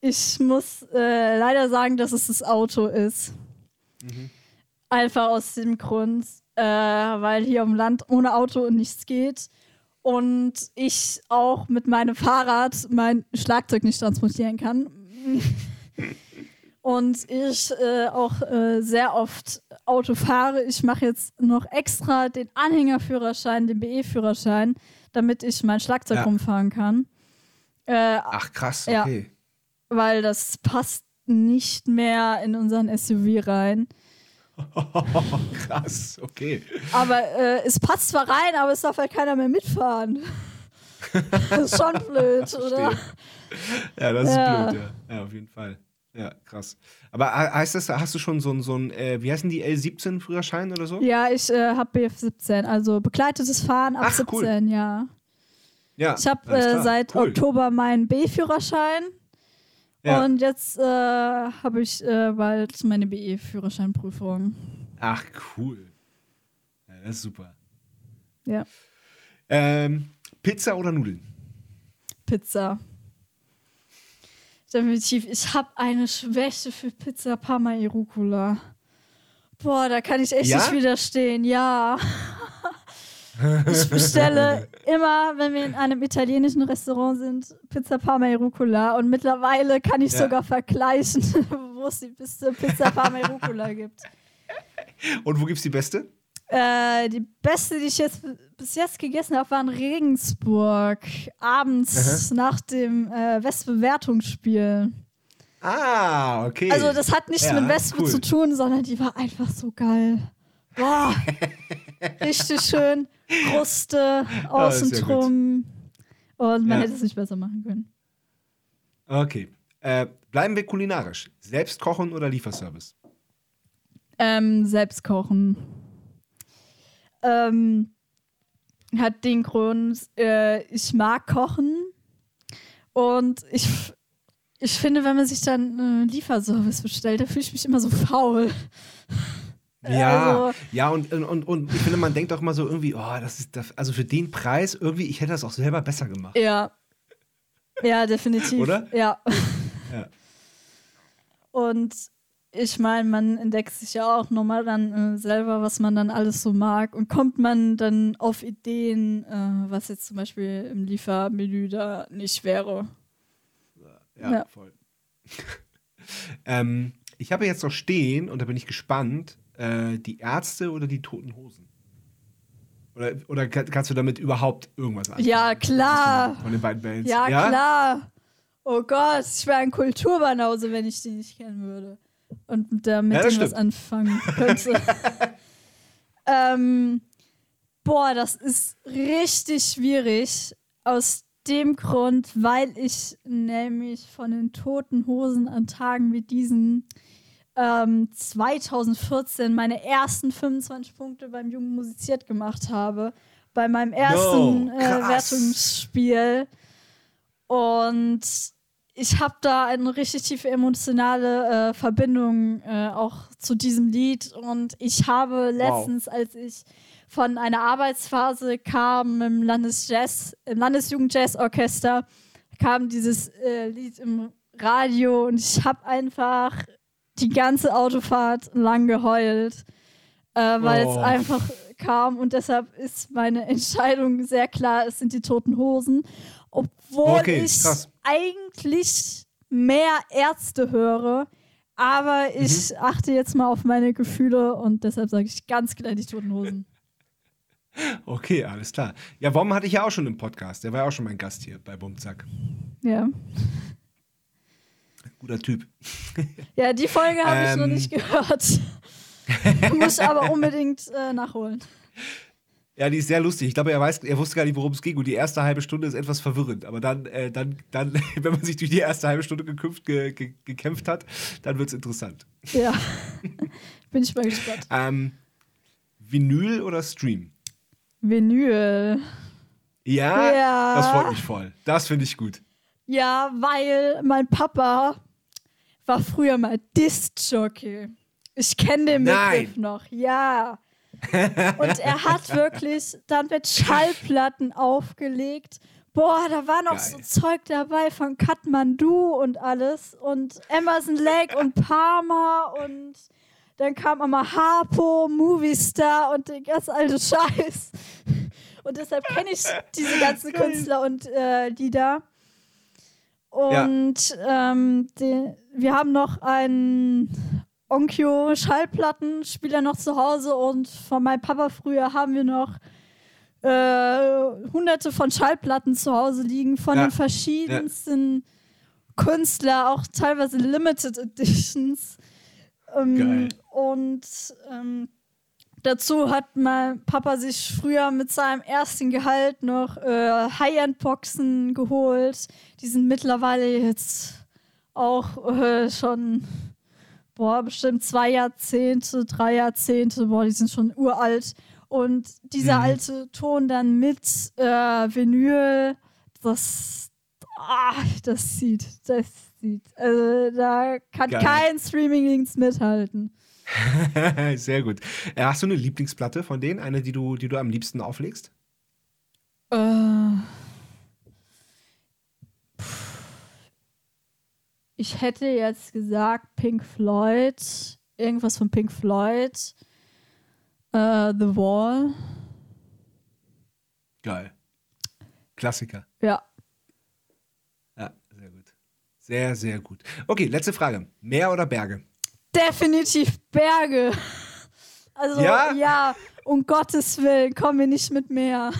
ich muss äh, leider sagen, dass es das Auto ist. Einfach aus dem Grund, äh, weil hier im Land ohne Auto nichts geht. Und ich auch mit meinem Fahrrad mein Schlagzeug nicht transportieren kann. Und ich äh, auch äh, sehr oft Auto fahre. Ich mache jetzt noch extra den Anhängerführerschein, den BE-Führerschein, damit ich mein Schlagzeug Ja. rumfahren kann. Äh, Ach, krass, Ja. okay. weil das passt nicht mehr in unseren SUV rein. krass, okay. Aber äh, es passt zwar rein, aber es darf halt keiner mehr mitfahren. das ist schon blöd, oder? Ja, das ist Ja. blöd, ja. Ja, auf jeden Fall. Ja, krass. Aber he- heißt das, hast du schon so ein, so ein äh, wie heißen die, L17-Führerschein oder so? Ja, ich äh, habe BF17, also begleitetes Fahren ab Ach, cool. 17, ja. Ja, Ich habe äh, seit Cool. Oktober meinen B-Führerschein Ja. und jetzt äh, habe ich äh, bald meine BE-Führerscheinprüfung. Ach, cool. Ja, das ist super. Ja, Ähm, Pizza oder Nudeln? Pizza. Definitiv. Ich habe eine Schwäche für Pizza Parma e Rucola. Boah, da kann ich echt Ja? nicht widerstehen. Ja. Ich bestelle immer, wenn wir in einem italienischen Restaurant sind, Pizza Parma e Rucola. Und mittlerweile kann ich Ja. sogar vergleichen, wo es die beste Pizza Parma e Rucola gibt. Und wo gibt's die beste? Äh, die beste, die ich jetzt bis jetzt gegessen habe, war in Regensburg. Abends nach dem äh, Westbewertungsspiel. Ah, okay. Also, das hat nichts Ja, mit Wespe cool. zu tun, sondern die war einfach so geil. Boah. Richtig schön. Kruste, außen sehr gut. drum. Und man Ja. hätte es nicht besser machen können. Okay. Äh, bleiben wir kulinarisch. Selbst kochen oder Lieferservice? Ähm, selbst kochen. Ähm, hat den Grund, äh, ich mag kochen und ich, ich finde, wenn man sich dann äh, Lieferservice bestellt, da fühle ich mich immer so faul. Ja, Also- ja und, und, und ich finde, man denkt auch immer so irgendwie, oh, das ist, das, also für den Preis irgendwie, ich hätte das auch selber besser gemacht. Ja. Ja, definitiv. Oder? Ja. Ja. Und ich meine, man entdeckt sich ja auch nochmal dann äh, selber, was man dann alles so mag. Und kommt man dann auf Ideen, äh, was jetzt zum Beispiel im Liefermenü da nicht wäre. Ja, Ja. voll. ähm, ich habe jetzt noch stehen, und da bin ich gespannt, äh, die Ärzte oder die Toten Hosen? Oder, oder kann- kannst du damit überhaupt irgendwas anfangen? Ja, klar. Von, den beiden Bands. Ja, klar. Oh Gott, ich wäre ein Kulturbanause, wenn ich die nicht kennen würde. Und da mit Ja, was anfangen könnte. ähm, boah, das ist richtig schwierig. Aus dem Grund, weil ich nämlich von den toten Hosen an Tagen wie diesen ähm, 2014 meine ersten 25 Punkte beim Jungen musiziert gemacht habe. Bei meinem ersten äh, krass. Wertungsspiel. Und ich habe da eine richtig tiefe emotionale äh, Verbindung äh, auch zu diesem Lied. Und ich habe letztens, als ich von einer Arbeitsphase kam im Landesjazz, im Landesjugendjazzorchester, kam dieses äh, Lied im Radio und ich habe einfach die ganze Autofahrt lang geheult, äh, weil es Oh. einfach kam und deshalb ist meine Entscheidung sehr klar, es sind die toten Hosen. Obwohl Okay, ich krass. eigentlich mehr Ärzte höre, aber ich Mhm. achte jetzt mal auf meine Gefühle und deshalb sage ich ganz klar die toten Hosen. Okay, alles klar. Ja, Wom hatte ich ja auch schon im Podcast. Der war ja auch schon mein Gast hier bei Bumzack. Ja. Guter Typ. Ja, die Folge habe ich noch Ähm. nicht gehört. Muss aber unbedingt äh, nachholen. Ja, die ist sehr lustig. Ich glaube, er weiß, er wusste gar nicht, worum es ging. Und die erste halbe Stunde ist etwas verwirrend. Aber dann, äh, dann, dann, wenn man sich durch die erste halbe Stunde gekümpft, ge, ge, gekämpft hat, dann wird es interessant. Ja. Bin ich mal gespannt. Ähm, Vinyl oder Stream? Vinyl. Ja, Ja. das freut mich voll. Das finde ich gut. Ja, weil mein Papa war früher mal Disc-Jockey. Ich kenne den Nein. Begriff noch, ja. Und er hat wirklich dann mit Schallplatten aufgelegt. Boah, da war noch Geil. so Zeug dabei von Kathmandu und alles. Und Emerson Lake und Parma und dann kam immer Harpo, Movistar und der ganz alte Scheiß. Und deshalb kenne ich diese ganzen Geil. Künstler und äh, Lieder. Und ähm, die, wir haben noch einen Onkyo Schallplattenspieler noch zu Hause und von meinem Papa früher haben wir noch äh, hunderte von Schallplatten zu Hause liegen von Ja. den verschiedensten Künstler, auch teilweise Limited Editions. Ähm, Geil. Und ähm, dazu hat mein Papa sich früher mit seinem ersten Gehalt noch äh, High-End-Boxen geholt. Die sind mittlerweile jetzt auch äh, schon, boah, bestimmt zwei Jahrzehnte, drei Jahrzehnte, boah, die sind schon uralt. Und dieser Mhm. alte Ton dann mit äh, Vinyl, das, ah, das sieht, das sieht. Also da kann Geil. kein Streaming-Dienst mithalten. Sehr gut. Äh, hast du eine Lieblingsplatte von denen? Eine, die du, die du am liebsten auflegst? Äh, ich hätte jetzt gesagt Pink Floyd, irgendwas von Pink Floyd, äh, The Wall. Geil. Klassiker. Ja. Ja, sehr gut. Sehr, sehr gut. Okay, letzte Frage. Meer oder Berge? Definitiv Berge. Also, Ja? ja, um Gottes Willen, kommen wir nicht mit Meer.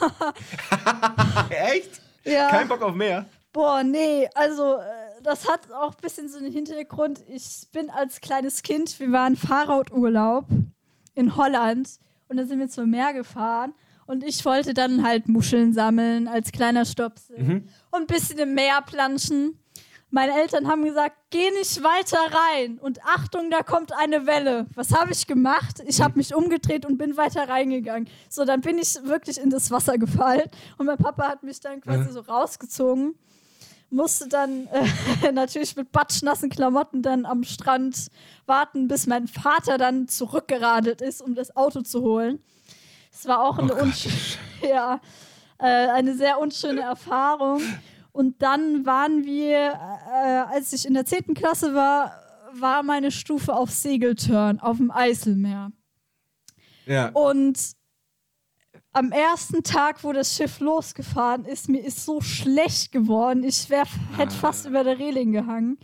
Echt? Ja. Kein Bock auf Meer? Boah, nee, also äh, das hat auch ein bisschen so einen Hintergrund. Ich bin als kleines Kind, wir waren Fahrradurlaub in Holland und da sind wir zum Meer gefahren und ich wollte dann halt Muscheln sammeln als kleiner Stopsel und ein bisschen im Meer planschen. Meine Eltern haben gesagt, geh nicht weiter rein und Achtung, da kommt eine Welle. Was habe ich gemacht? Ich habe mich umgedreht und bin weiter reingegangen. So, dann bin ich wirklich in das Wasser gefallen und mein Papa hat mich dann quasi so rausgezogen musste dann äh, natürlich mit batschnassen Klamotten dann am Strand warten, bis mein Vater dann zurückgeradelt ist, um das Auto zu holen. Es war auch eine, Oh ja, äh, eine sehr unschöne Erfahrung. Und dann waren wir, äh, als ich in der 10. Klasse war, war meine Stufe auf Segeltörn auf dem Eiselmeer. Ja. Und am ersten Tag, wo das Schiff losgefahren ist, mir ist so schlecht geworden. Ich wär, hätte fast über der Reling gehangen.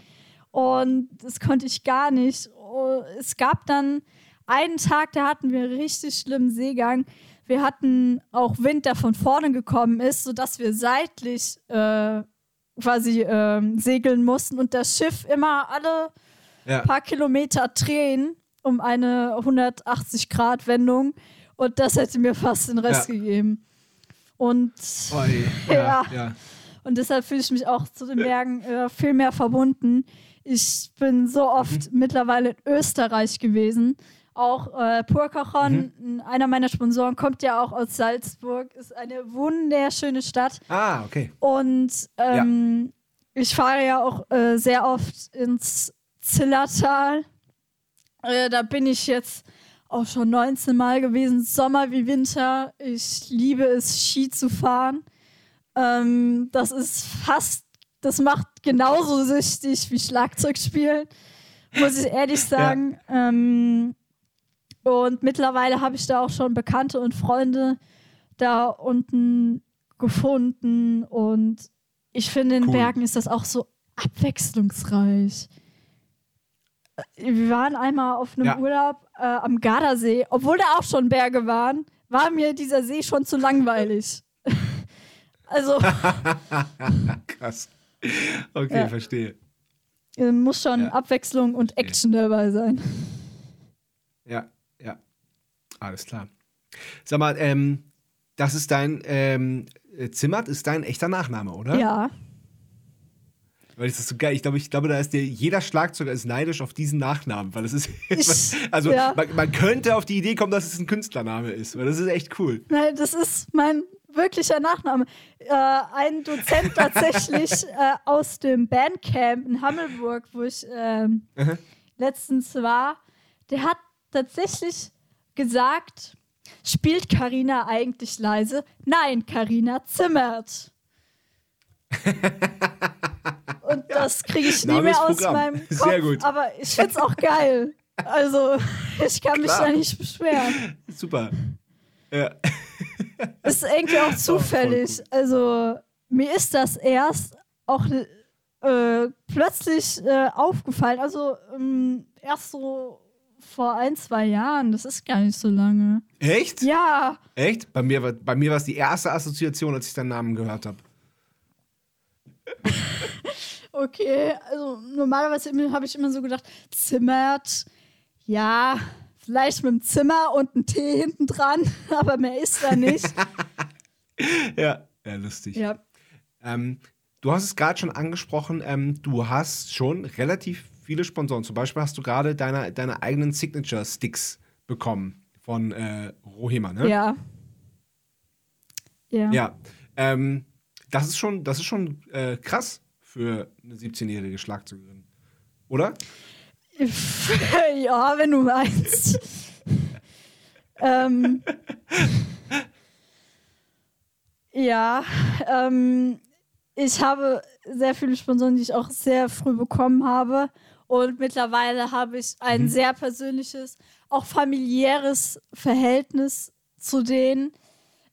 Und das konnte ich gar nicht. Oh, Es gab dann einen Tag, da hatten wir richtig schlimmen Seegang. Wir hatten auch Wind, der von vorne gekommen ist, sodass wir seitlich äh, quasi ähm, segeln mussten und das Schiff immer alle ja. paar Kilometer drehen um eine 180-Grad-Wendung und das hätte mir fast den Rest Ja. gegeben. Und, Oi. Ja, Ja. ja. und deshalb fühle ich mich auch zu den Bergen äh, viel mehr verbunden. Ich bin so oft mittlerweile in Österreich gewesen. Auch äh, Purkachon, einer meiner Sponsoren, kommt ja auch aus Salzburg, ist eine wunderschöne Stadt. Ah, okay. Und ähm, ich fahre ja auch äh, sehr oft ins Zillertal. Äh, da bin ich jetzt auch schon 19 Mal gewesen, Sommer wie Winter. Ich liebe es, Ski zu fahren. Ähm, das ist fast, das macht genauso süchtig wie Schlagzeug spielen, muss ich ehrlich sagen. Ähm, und mittlerweile habe ich da auch schon Bekannte und Freunde da unten gefunden. Und ich finde, in Cool. Bergen ist das auch so abwechslungsreich. Wir waren einmal auf einem Ja. Urlaub äh, am Gardasee, obwohl da auch schon Berge waren, war mir dieser See schon zu langweilig. also Krass. Okay, Ja. verstehe. äh, muss schon Ja. Abwechslung und Action dabei sein. Ja, ja. Alles klar. Sag mal, ähm, das ist dein ähm, äh, Zimmert ist dein echter Nachname, oder? Ja. Weil das ist so geil. Ich glaube, ich glaube, da ist dir jeder Schlagzeuger ist neidisch auf diesen Nachnamen, weil das ist also ja. man, man könnte auf die Idee kommen, dass es ein Künstlername ist, weil das ist echt cool. Nein, das ist mein wirklicher Nachname. Äh, ein Dozent tatsächlich äh, aus dem Bandcamp in Hammelburg, wo ich ähm, letztens war, der hat tatsächlich gesagt, spielt Karina eigentlich leise? Nein, Karina zimmert. Das kriege ich nie mehr aus meinem Kopf. Sehr gut. Aber ich finde es auch geil. Also, ich kann mich Klar. da nicht beschweren. Super. Ja. ist irgendwie auch zufällig. Also mir ist das erst auch äh, plötzlich äh, aufgefallen. Also ähm, erst so vor ein, zwei Jahren. Das ist gar nicht so lange. Echt? Ja, Echt? Bei mir, war- bei mir war es die erste Assoziation, als ich deinen Namen gehört habe. okay. Also normalerweise habe ich immer so gedacht, zimmert, ja, vielleicht mit dem Zimmer und ein T hinten dran, aber mehr ist da nicht. Ja. Ja, lustig. ja. Ähm, du hast es gerade schon angesprochen, ähm, du hast schon relativ viele Sponsoren. Zum Beispiel hast du gerade deine, deine eigenen Signature-Sticks bekommen von äh, Rohema, ne? Ja. Ja. Ja. Ähm, das ist schon, das ist schon äh, krass für eine 17-jährige Schlagzeugerin. Oder? ja, wenn du meinst. ähm, ja, ähm, ich habe sehr viele Sponsoren, die ich auch sehr früh bekommen habe. Und mittlerweile habe ich ein mhm. sehr persönliches, auch familiäres Verhältnis zu denen.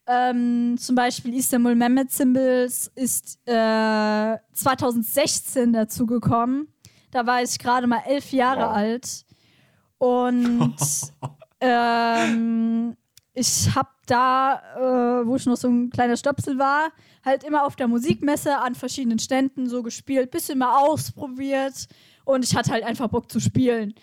Ähm, zum Beispiel Istanbul Mehmet Symbols ist äh, 2016 dazu gekommen. Da war ich gerade mal elf Jahre wow. alt. Und ähm, ich habe da, äh, wo ich noch so ein kleiner Stöpsel war, halt immer auf der Musikmesse an verschiedenen Ständen so gespielt, bisschen mal ausprobiert und ich hatte halt einfach Bock zu spielen.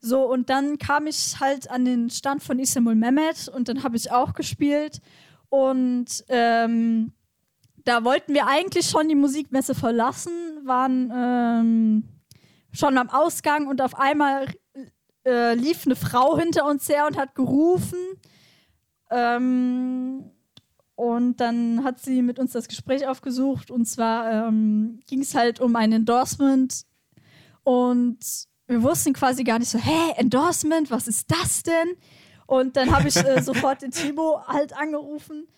So, und dann kam ich halt an den Stand von Istanbul Mehmet und dann habe ich auch gespielt. Und ähm, da wollten wir eigentlich schon die Musikmesse verlassen, waren ähm, schon am Ausgang und auf einmal äh, lief eine Frau hinter uns her und hat gerufen. Ähm, und dann hat sie mit uns das Gespräch aufgesucht und zwar ähm, ging es halt um ein Endorsement und wir wussten quasi gar nicht so, hä, Endorsement, was ist das denn? Und dann habe ich äh, sofort den Timo halt angerufen,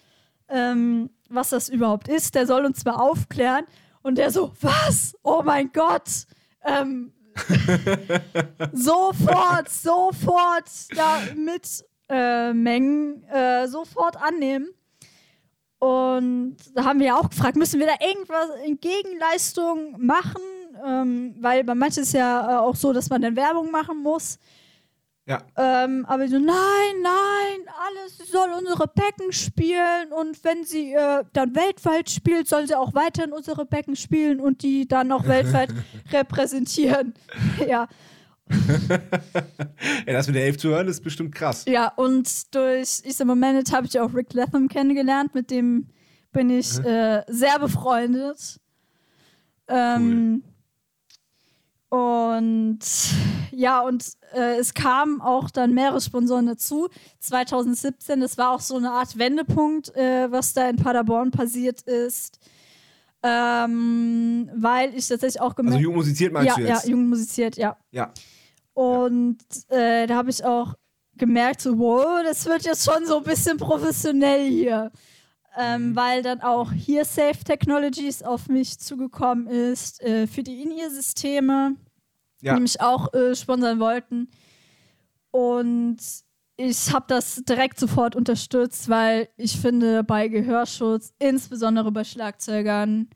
ähm, was das überhaupt ist. Der soll uns mal aufklären. Und der so, was? Oh mein Gott! Ähm, sofort, sofort da mit äh, Mengen äh, sofort annehmen. Und da haben wir ja auch gefragt, müssen wir da irgendwas in Gegenleistung machen? Ähm, weil bei manchen ist ja äh, auch so, dass man dann Werbung machen muss. Ja. Ähm, aber so, nein, nein, alles, soll unsere Becken spielen und wenn sie äh, dann weltweit spielt, soll sie auch weiterhin unsere Becken spielen und die dann auch weltweit repräsentieren. ja. ja, das mit der Elf zu hören, ist bestimmt krass. Ja, und durch Easter Moment habe ich auch Rick Latham kennengelernt, mit dem bin ich mhm. äh, sehr befreundet. Ähm, cool. Und ja, und äh, es kamen auch dann mehrere Sponsoren dazu. 2017, das war auch so eine Art Wendepunkt, äh, was da in Paderborn passiert ist. Ähm, weil ich tatsächlich auch gemerkt habe. Also jung musiziert meinst ja, du jetzt? Ja, jung musiziert, ja. Ja. Und äh, da habe ich auch gemerkt, so, wow, das wird jetzt schon so ein bisschen professionell hier ähm, mhm. weil dann auch hier Safe Technologies auf mich zugekommen ist äh, für die In-Ear-Systeme, ja. die mich auch äh, sponsern wollten. Und ich habe das direkt sofort unterstützt, weil ich finde, bei Gehörschutz, insbesondere bei Schlagzeugern,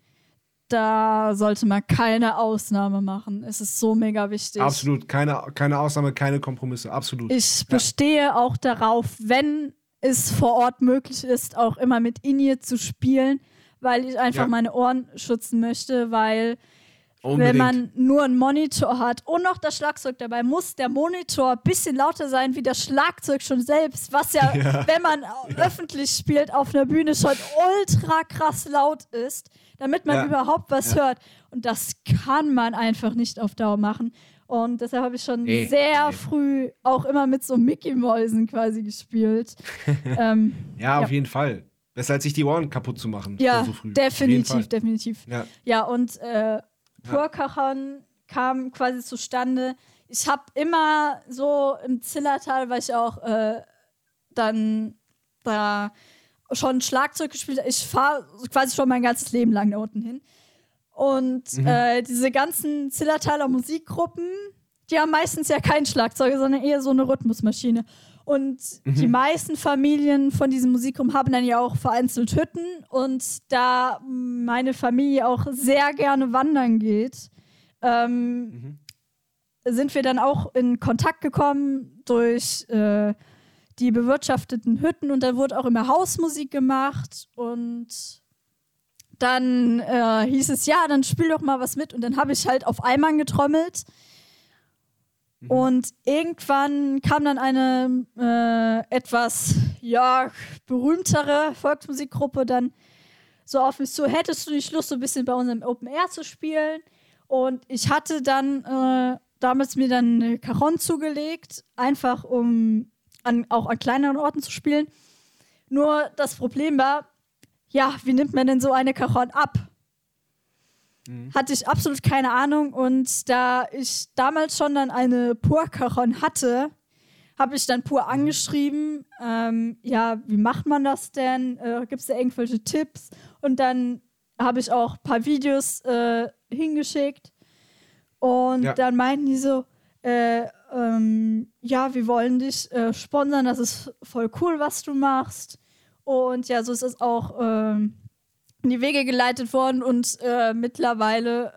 da sollte man keine Ausnahme machen. Es ist so mega wichtig. Absolut, keine, keine Ausnahme, keine Kompromisse, absolut. Ich bestehe ja. auch darauf, wenn es vor Ort möglich ist, auch immer mit In-Ear zu spielen, weil ich einfach ja. meine Ohren schützen möchte, weil Unbedingt. wenn man nur einen Monitor hat und noch das Schlagzeug dabei, muss der Monitor ein bisschen lauter sein wie das Schlagzeug schon selbst, was ja, ja. wenn man ja. öffentlich spielt, auf einer Bühne schon ultra krass laut ist, damit man überhaupt was hört. Und das kann man einfach nicht auf Dauer machen. Und deshalb habe ich schon nee, sehr nee. früh auch immer mit so Mickey-Mäusen quasi gespielt. ähm, ja, auf ja. jeden Fall. Besser als sich die Ohren kaputt zu machen. Ja, so definitiv, definitiv. Ja, ja und äh, Purkachern ja. kam quasi zustande. Ich habe immer so im Zillertal, weil ich auch äh, dann da schon Schlagzeug gespielt habe. Ich fahre quasi schon mein ganzes Leben lang da unten hin. Und mhm. äh, diese ganzen Zillertaler Musikgruppen, die haben meistens ja kein Schlagzeuger, sondern eher so eine Rhythmusmaschine. Und mhm. die meisten Familien von diesem Musikgruppen haben dann ja auch vereinzelt Hütten. Und da meine Familie auch sehr gerne wandern geht, ähm, mhm. sind wir dann auch in Kontakt gekommen durch äh, die bewirtschafteten Hütten. Und da wurde auch immer Hausmusik gemacht. Und dann äh, hieß es, ja, dann spiel doch mal was mit. Und dann habe ich halt auf Eimern getrommelt. Mhm. Und irgendwann kam dann eine äh, etwas, ja, berühmtere Volksmusikgruppe dann so auf mich zu, hättest du nicht Lust, so ein bisschen bei unserem Open Air zu spielen? Und ich hatte dann äh, damals mir dann eine Caron zugelegt, einfach um an, auch an kleineren Orten zu spielen. Nur das Problem war, ja, wie nimmt man denn so eine Cajon ab? Mhm. Hatte ich absolut keine Ahnung und da ich damals schon dann eine Pur-Cajon hatte, habe ich dann Pur mhm. angeschrieben, ähm, ja, wie macht man das denn? Äh, Gibt es da irgendwelche Tipps? Und dann habe ich auch ein paar Videos äh, hingeschickt. Und Ja. dann meinten die so, äh, ähm, ja, wir wollen dich äh, sponsern, das ist voll cool, was du machst. Und ja, so ist es auch ähm, in die Wege geleitet worden und äh, mittlerweile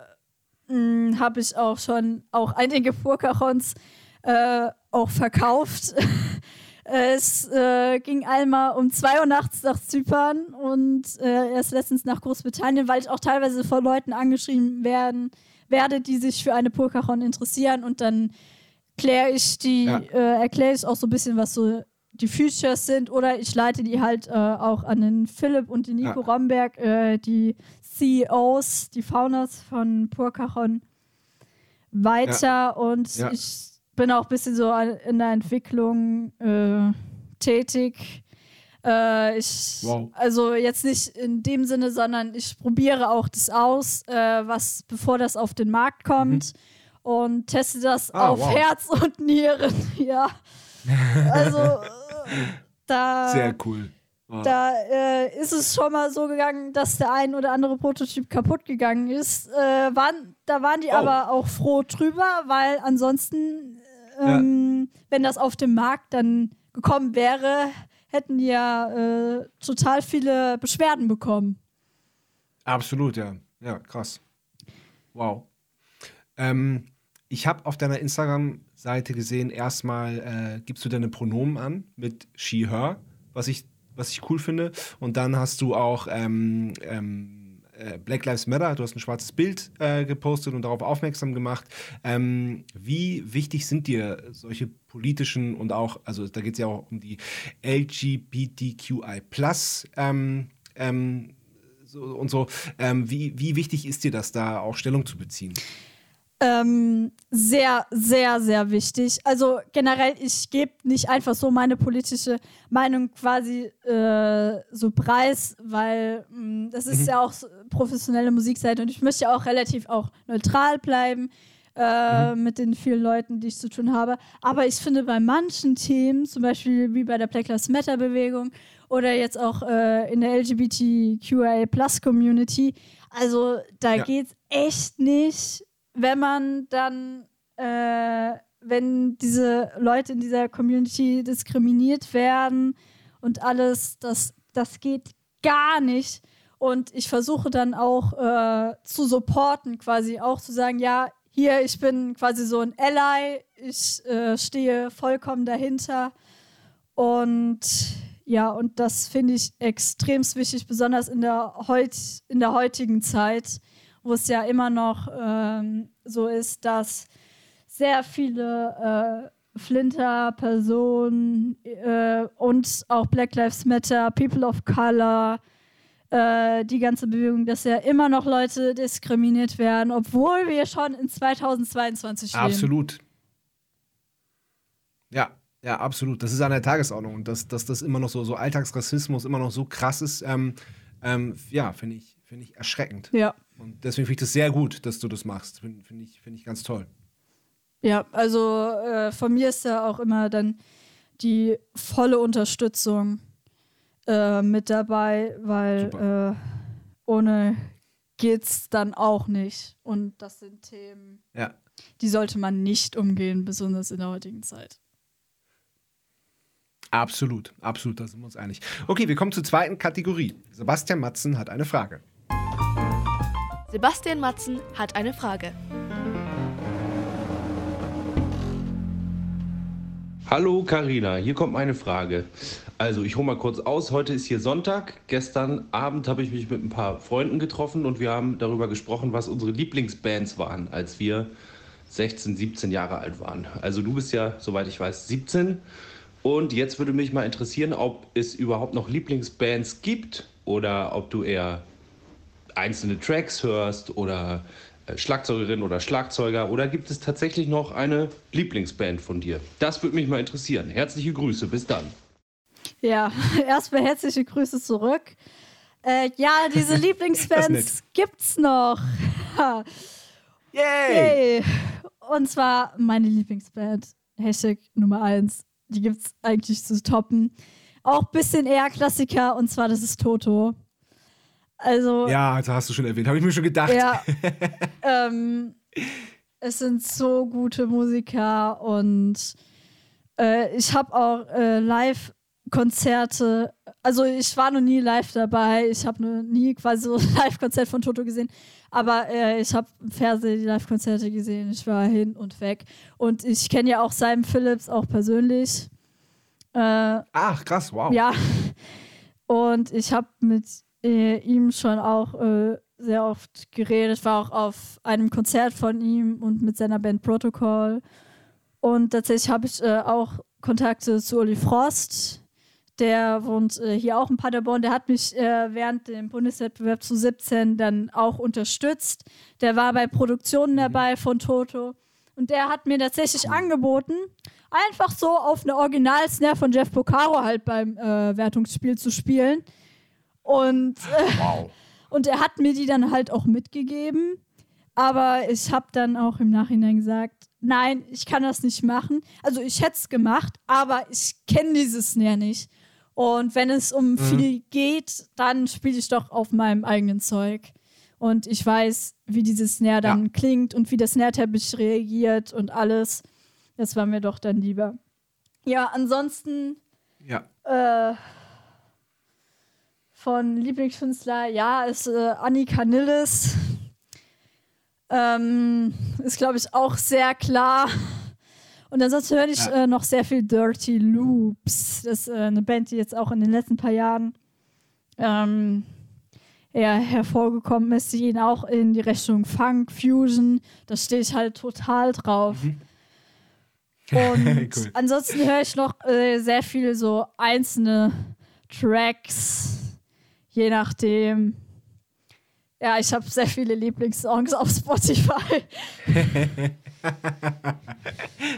habe ich auch schon auch einige Furkachons äh, auch verkauft. es äh, ging einmal um 2 Uhr nachts nach Zypern und äh, erst letztens nach Großbritannien, weil ich auch teilweise von Leuten angeschrieben werden werde, die sich für eine Purkachon interessieren und dann kläre ich die, Ja. äh, erkläre ich auch so ein bisschen, was so die Features sind oder ich leite die halt äh, auch an den Philipp und den Nico Ja. Romberg, äh, die CEOs, die Founders von Purkachon weiter und Ja. ich bin auch ein bisschen so in der Entwicklung äh, tätig. Äh, ich, Wow. also jetzt nicht in dem Sinne, sondern ich probiere auch das aus, äh, was bevor das auf den Markt kommt und teste das Ah, auf wow. Herz und Nieren. ja, also da Sehr cool. Wow. da äh, ist es schon mal so gegangen, dass der ein oder andere Prototyp kaputt gegangen ist. Äh, waren, da waren die Oh. aber auch froh drüber, weil ansonsten, ähm, wenn das auf dem Markt dann gekommen wäre, hätten die ja äh, total viele Beschwerden bekommen. Absolut, ja. Ja, krass. Wow. Ähm, ich habe auf deiner Instagram-Seite gesehen, erstmal äh, gibst du deine Pronomen an mit she, her, was ich, was ich cool finde. Und dann hast du auch ähm, ähm, äh, Black Lives Matter, du hast ein schwarzes Bild äh, gepostet und darauf aufmerksam gemacht. Ähm, wie wichtig sind dir solche politischen und auch, also da geht es ja auch um die LGBTQI ähm, ähm, so, und so. Ähm, wie, wie wichtig ist dir das, da auch Stellung zu beziehen? Ähm, sehr, sehr, sehr wichtig. Also generell, ich gebe nicht einfach so meine politische Meinung quasi äh, so preis, weil mh, das ist ja auch professionelle Musikseite und ich möchte ja auch relativ auch neutral bleiben äh, mit den vielen Leuten, die ich zu tun habe. Aber ich finde bei manchen Themen, zum Beispiel wie bei der Black Lives Matter Bewegung oder jetzt auch äh, in der LGBTQIA Plus Community, also da Ja. geht's echt nicht, wenn man dann, äh, wenn diese Leute in dieser Community diskriminiert werden und alles, das, das geht gar nicht. Und ich versuche dann auch äh, zu supporten, quasi auch zu sagen, ja, hier, ich bin quasi so ein Ally, ich äh, stehe vollkommen dahinter. Und ja, und das finde ich extrem wichtig, besonders in der, heut, in der heutigen Zeit, wo es ja immer noch ähm, so ist, dass sehr viele äh, Flinter-Personen äh, und auch Black Lives Matter, People of Color, äh, die ganze Bewegung, dass ja immer noch Leute diskriminiert werden, obwohl wir schon in 2022 leben. Absolut. Ja, ja, absolut. Das ist an der Tagesordnung und dass, dass das immer noch so, so Alltagsrassismus immer noch so krass ist, ähm, ähm, ja, finde ich, finde ich erschreckend. Ja. Und deswegen finde ich das sehr gut, dass du das machst. Finde find ich, find ich ganz toll. Ja, also äh, von mir ist da auch immer dann die volle Unterstützung äh, mit dabei, weil äh, ohne geht's dann auch nicht. Und das sind Themen, Ja. die sollte man nicht umgehen, besonders in der heutigen Zeit. Absolut, absolut, da sind wir uns einig. Okay, wir kommen zur zweiten Kategorie. Sebastian Matzen hat eine Frage. Sebastian Matzen hat eine Frage. Hallo Karina, hier kommt meine Frage. Also ich hole mal kurz aus. Heute ist hier Sonntag. Gestern Abend habe ich mich mit ein paar Freunden getroffen und wir haben darüber gesprochen, was unsere Lieblingsbands waren, als wir 16, 17 Jahre alt waren. Also du bist ja, soweit ich weiß, 17. Und jetzt würde mich mal interessieren, ob es überhaupt noch Lieblingsbands gibt oder ob du eher einzelne Tracks hörst oder äh, Schlagzeugerin oder Schlagzeuger oder gibt es tatsächlich noch eine Lieblingsband von dir? Das würde mich mal interessieren. Herzliche Grüße, bis dann. Ja, erstmal herzliche Grüße zurück. Äh, ja, diese Lieblingsbands gibt's noch. Yay! Und zwar meine Lieblingsband, Hashtag Nummer 1. Die gibt's eigentlich zu toppen. Auch ein bisschen eher Klassiker, und zwar das ist Toto. Also. Ja, also hast du schon erwähnt, habe ich mir schon gedacht. Ja. ähm, es sind so gute Musiker und äh, ich habe auch äh, Live-Konzerte. Also ich war noch nie live dabei. Ich habe noch nie quasi so ein Live-Konzert von Toto gesehen. Aber äh, ich habe im Fernsehen die Live-Konzerte gesehen. Ich war hin und weg. Und ich kenne ja auch Simon Phillips auch persönlich. Äh, Ach, krass, wow. ja. Und ich habe mit äh, ihm schon auch äh, sehr oft geredet. Ich war auch auf einem Konzert von ihm und mit seiner Band Protocol. Und tatsächlich habe ich äh, auch Kontakte zu Uli Frost. Der wohnt äh, hier auch in Paderborn. Der hat mich äh, während dem Bundeswettbewerb zu 17 dann auch unterstützt. Der war bei Produktionen dabei von Toto. Und der hat mir tatsächlich angeboten, einfach so auf eine Original-Snare von Jeff Porcaro halt beim äh, Wertungsspiel zu spielen. Und, äh, Wow. und er hat mir die dann halt auch mitgegeben. Aber ich habe dann auch im Nachhinein gesagt, nein, ich kann das nicht machen. Also ich hätte es gemacht, aber ich kenne dieses Snare nicht. Und wenn es um viel geht, dann spiele ich doch auf meinem eigenen Zeug. Und ich weiß, wie dieses Snare dann Ja. klingt und wie der Snare-Teppich reagiert und alles. Das war mir doch dann lieber. Ja, ansonsten Ja. äh, von Lieblingskünstler, ja, ist äh, Annika Nilles. Ähm, ist, glaube ich, auch sehr klar. Und ansonsten höre ich Ja. äh, noch sehr viel Dirty Loops. Das ist äh, eine Band, die jetzt auch in den letzten paar Jahren ähm, eher hervorgekommen ist. Die gehen auch in die Richtung Funk, Fusion. Da stehe ich halt total drauf. Und Cool. ansonsten höre ich noch äh, sehr viel so einzelne Tracks, je nachdem. Ja, ich habe sehr viele Lieblingssongs auf Spotify.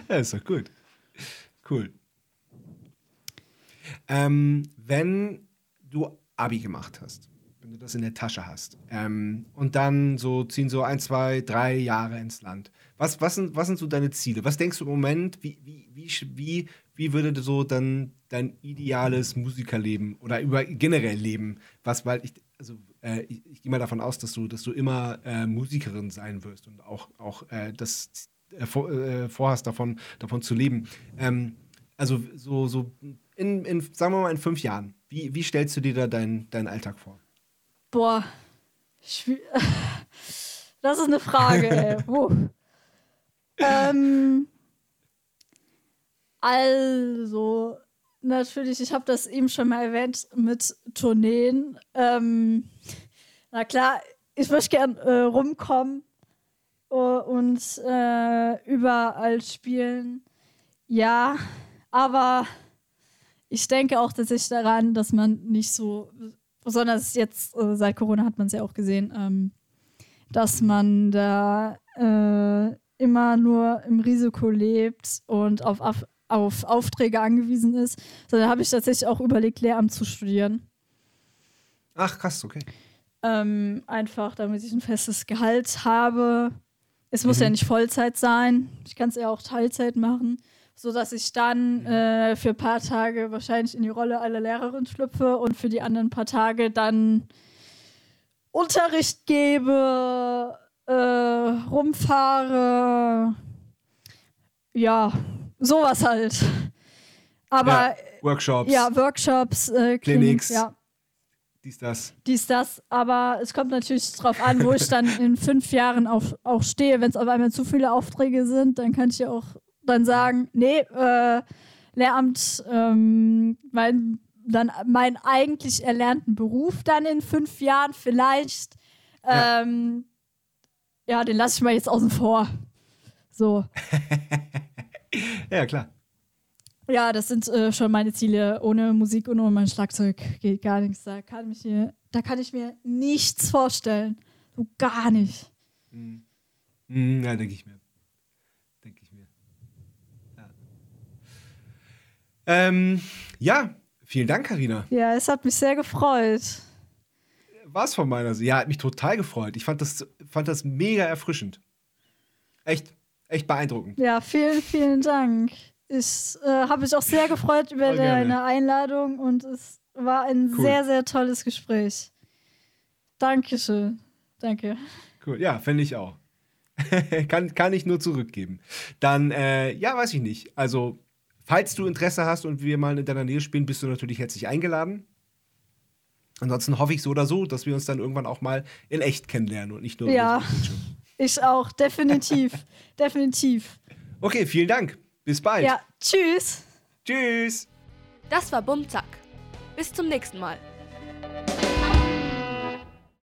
Ja, ist doch gut. Cool. Ähm, wenn du Abi gemacht hast, wenn du das in der Tasche hast, ähm, und dann so ziehen so ein, zwei, drei Jahre ins Land. Was, was, sind, was sind so deine Ziele? Was denkst du im Moment, wie, wie, wie, wie, wie würde so dann dein ideales Musikerleben oder über generell Leben, was, weil ich, also äh, ich, ich gehe mal davon aus, dass du, dass du immer äh, Musikerin sein wirst und auch, auch äh, das äh, vor, äh, vorhast, davon, davon zu leben. Ähm, also so, so in, in, sagen wir mal, in fünf Jahren, wie, wie stellst du dir da deinen deinen Alltag vor? Boah, das ist eine Frage, ey. Puh. Ähm, also, natürlich, ich habe das eben schon mal erwähnt mit Tourneen. Ähm, na klar, ich möchte gern äh, rumkommen äh, und äh, überall spielen. Ja, aber ich denke auch tatsächlich daran, dass man nicht so, besonders jetzt äh, seit Corona hat man es ja auch gesehen, ähm, dass man da äh, immer nur im Risiko lebt und auf, auf, auf Aufträge angewiesen ist. Sondern habe ich tatsächlich auch überlegt, Lehramt zu studieren. Ach, krass, okay. Ähm, einfach, damit ich ein festes Gehalt habe. Es muss Mhm. ja nicht Vollzeit sein. Ich kann es ja auch Teilzeit machen, sodass ich dann äh, für ein paar Tage wahrscheinlich in die Rolle einer Lehrerin schlüpfe und für die anderen paar Tage dann Unterricht gebe, äh, rumfahre. Ja, sowas halt. Aber Ja, Workshops, ja, Workshops, äh, Clinics. Ja dies, das. dies, das, aber es kommt natürlich drauf an, wo ich dann in fünf Jahren auf, auch stehe. Wenn es auf einmal zu viele Aufträge sind, dann kann ich ja auch dann sagen, nee, äh, Lehramt, ähm, mein, dann meinen eigentlich erlernten Beruf dann in fünf Jahren vielleicht, Ja. ähm, ja, den lasse ich mal jetzt außen vor. So. Ja, klar. Ja, das sind äh, schon meine Ziele. Ohne Musik und ohne mein Schlagzeug geht gar nichts. Da kann ich mir, da kann ich mir nichts vorstellen. So gar nicht. Mhm, ja, denke ich mir. Denke ich mir. Ja. Ähm, ja, vielen Dank, Karina. Ja, es hat mich sehr gefreut. War's von meiner Seite. Ja, hat mich total gefreut. Ich fand das, fand das mega erfrischend. Echt, echt beeindruckend. Ja, vielen, vielen Dank. Ich äh, habe mich auch sehr gefreut über deine Einladung und es war ein Cool. sehr, sehr tolles Gespräch. Dankeschön. Danke. Cool. Ja, finde ich auch. kann, kann ich nur zurückgeben. Dann, äh, ja, weiß ich nicht. Also, falls du Interesse hast und wir mal in deiner Nähe spielen, bist du natürlich herzlich eingeladen. Ansonsten hoffe ich so oder so, dass wir uns dann irgendwann auch mal in echt kennenlernen und nicht nur Ja. Ich auch, definitiv. definitiv. Okay, vielen Dank. Bis bald. Ja, tschüss. Tschüss. Das war Bumzack. Bis zum nächsten Mal.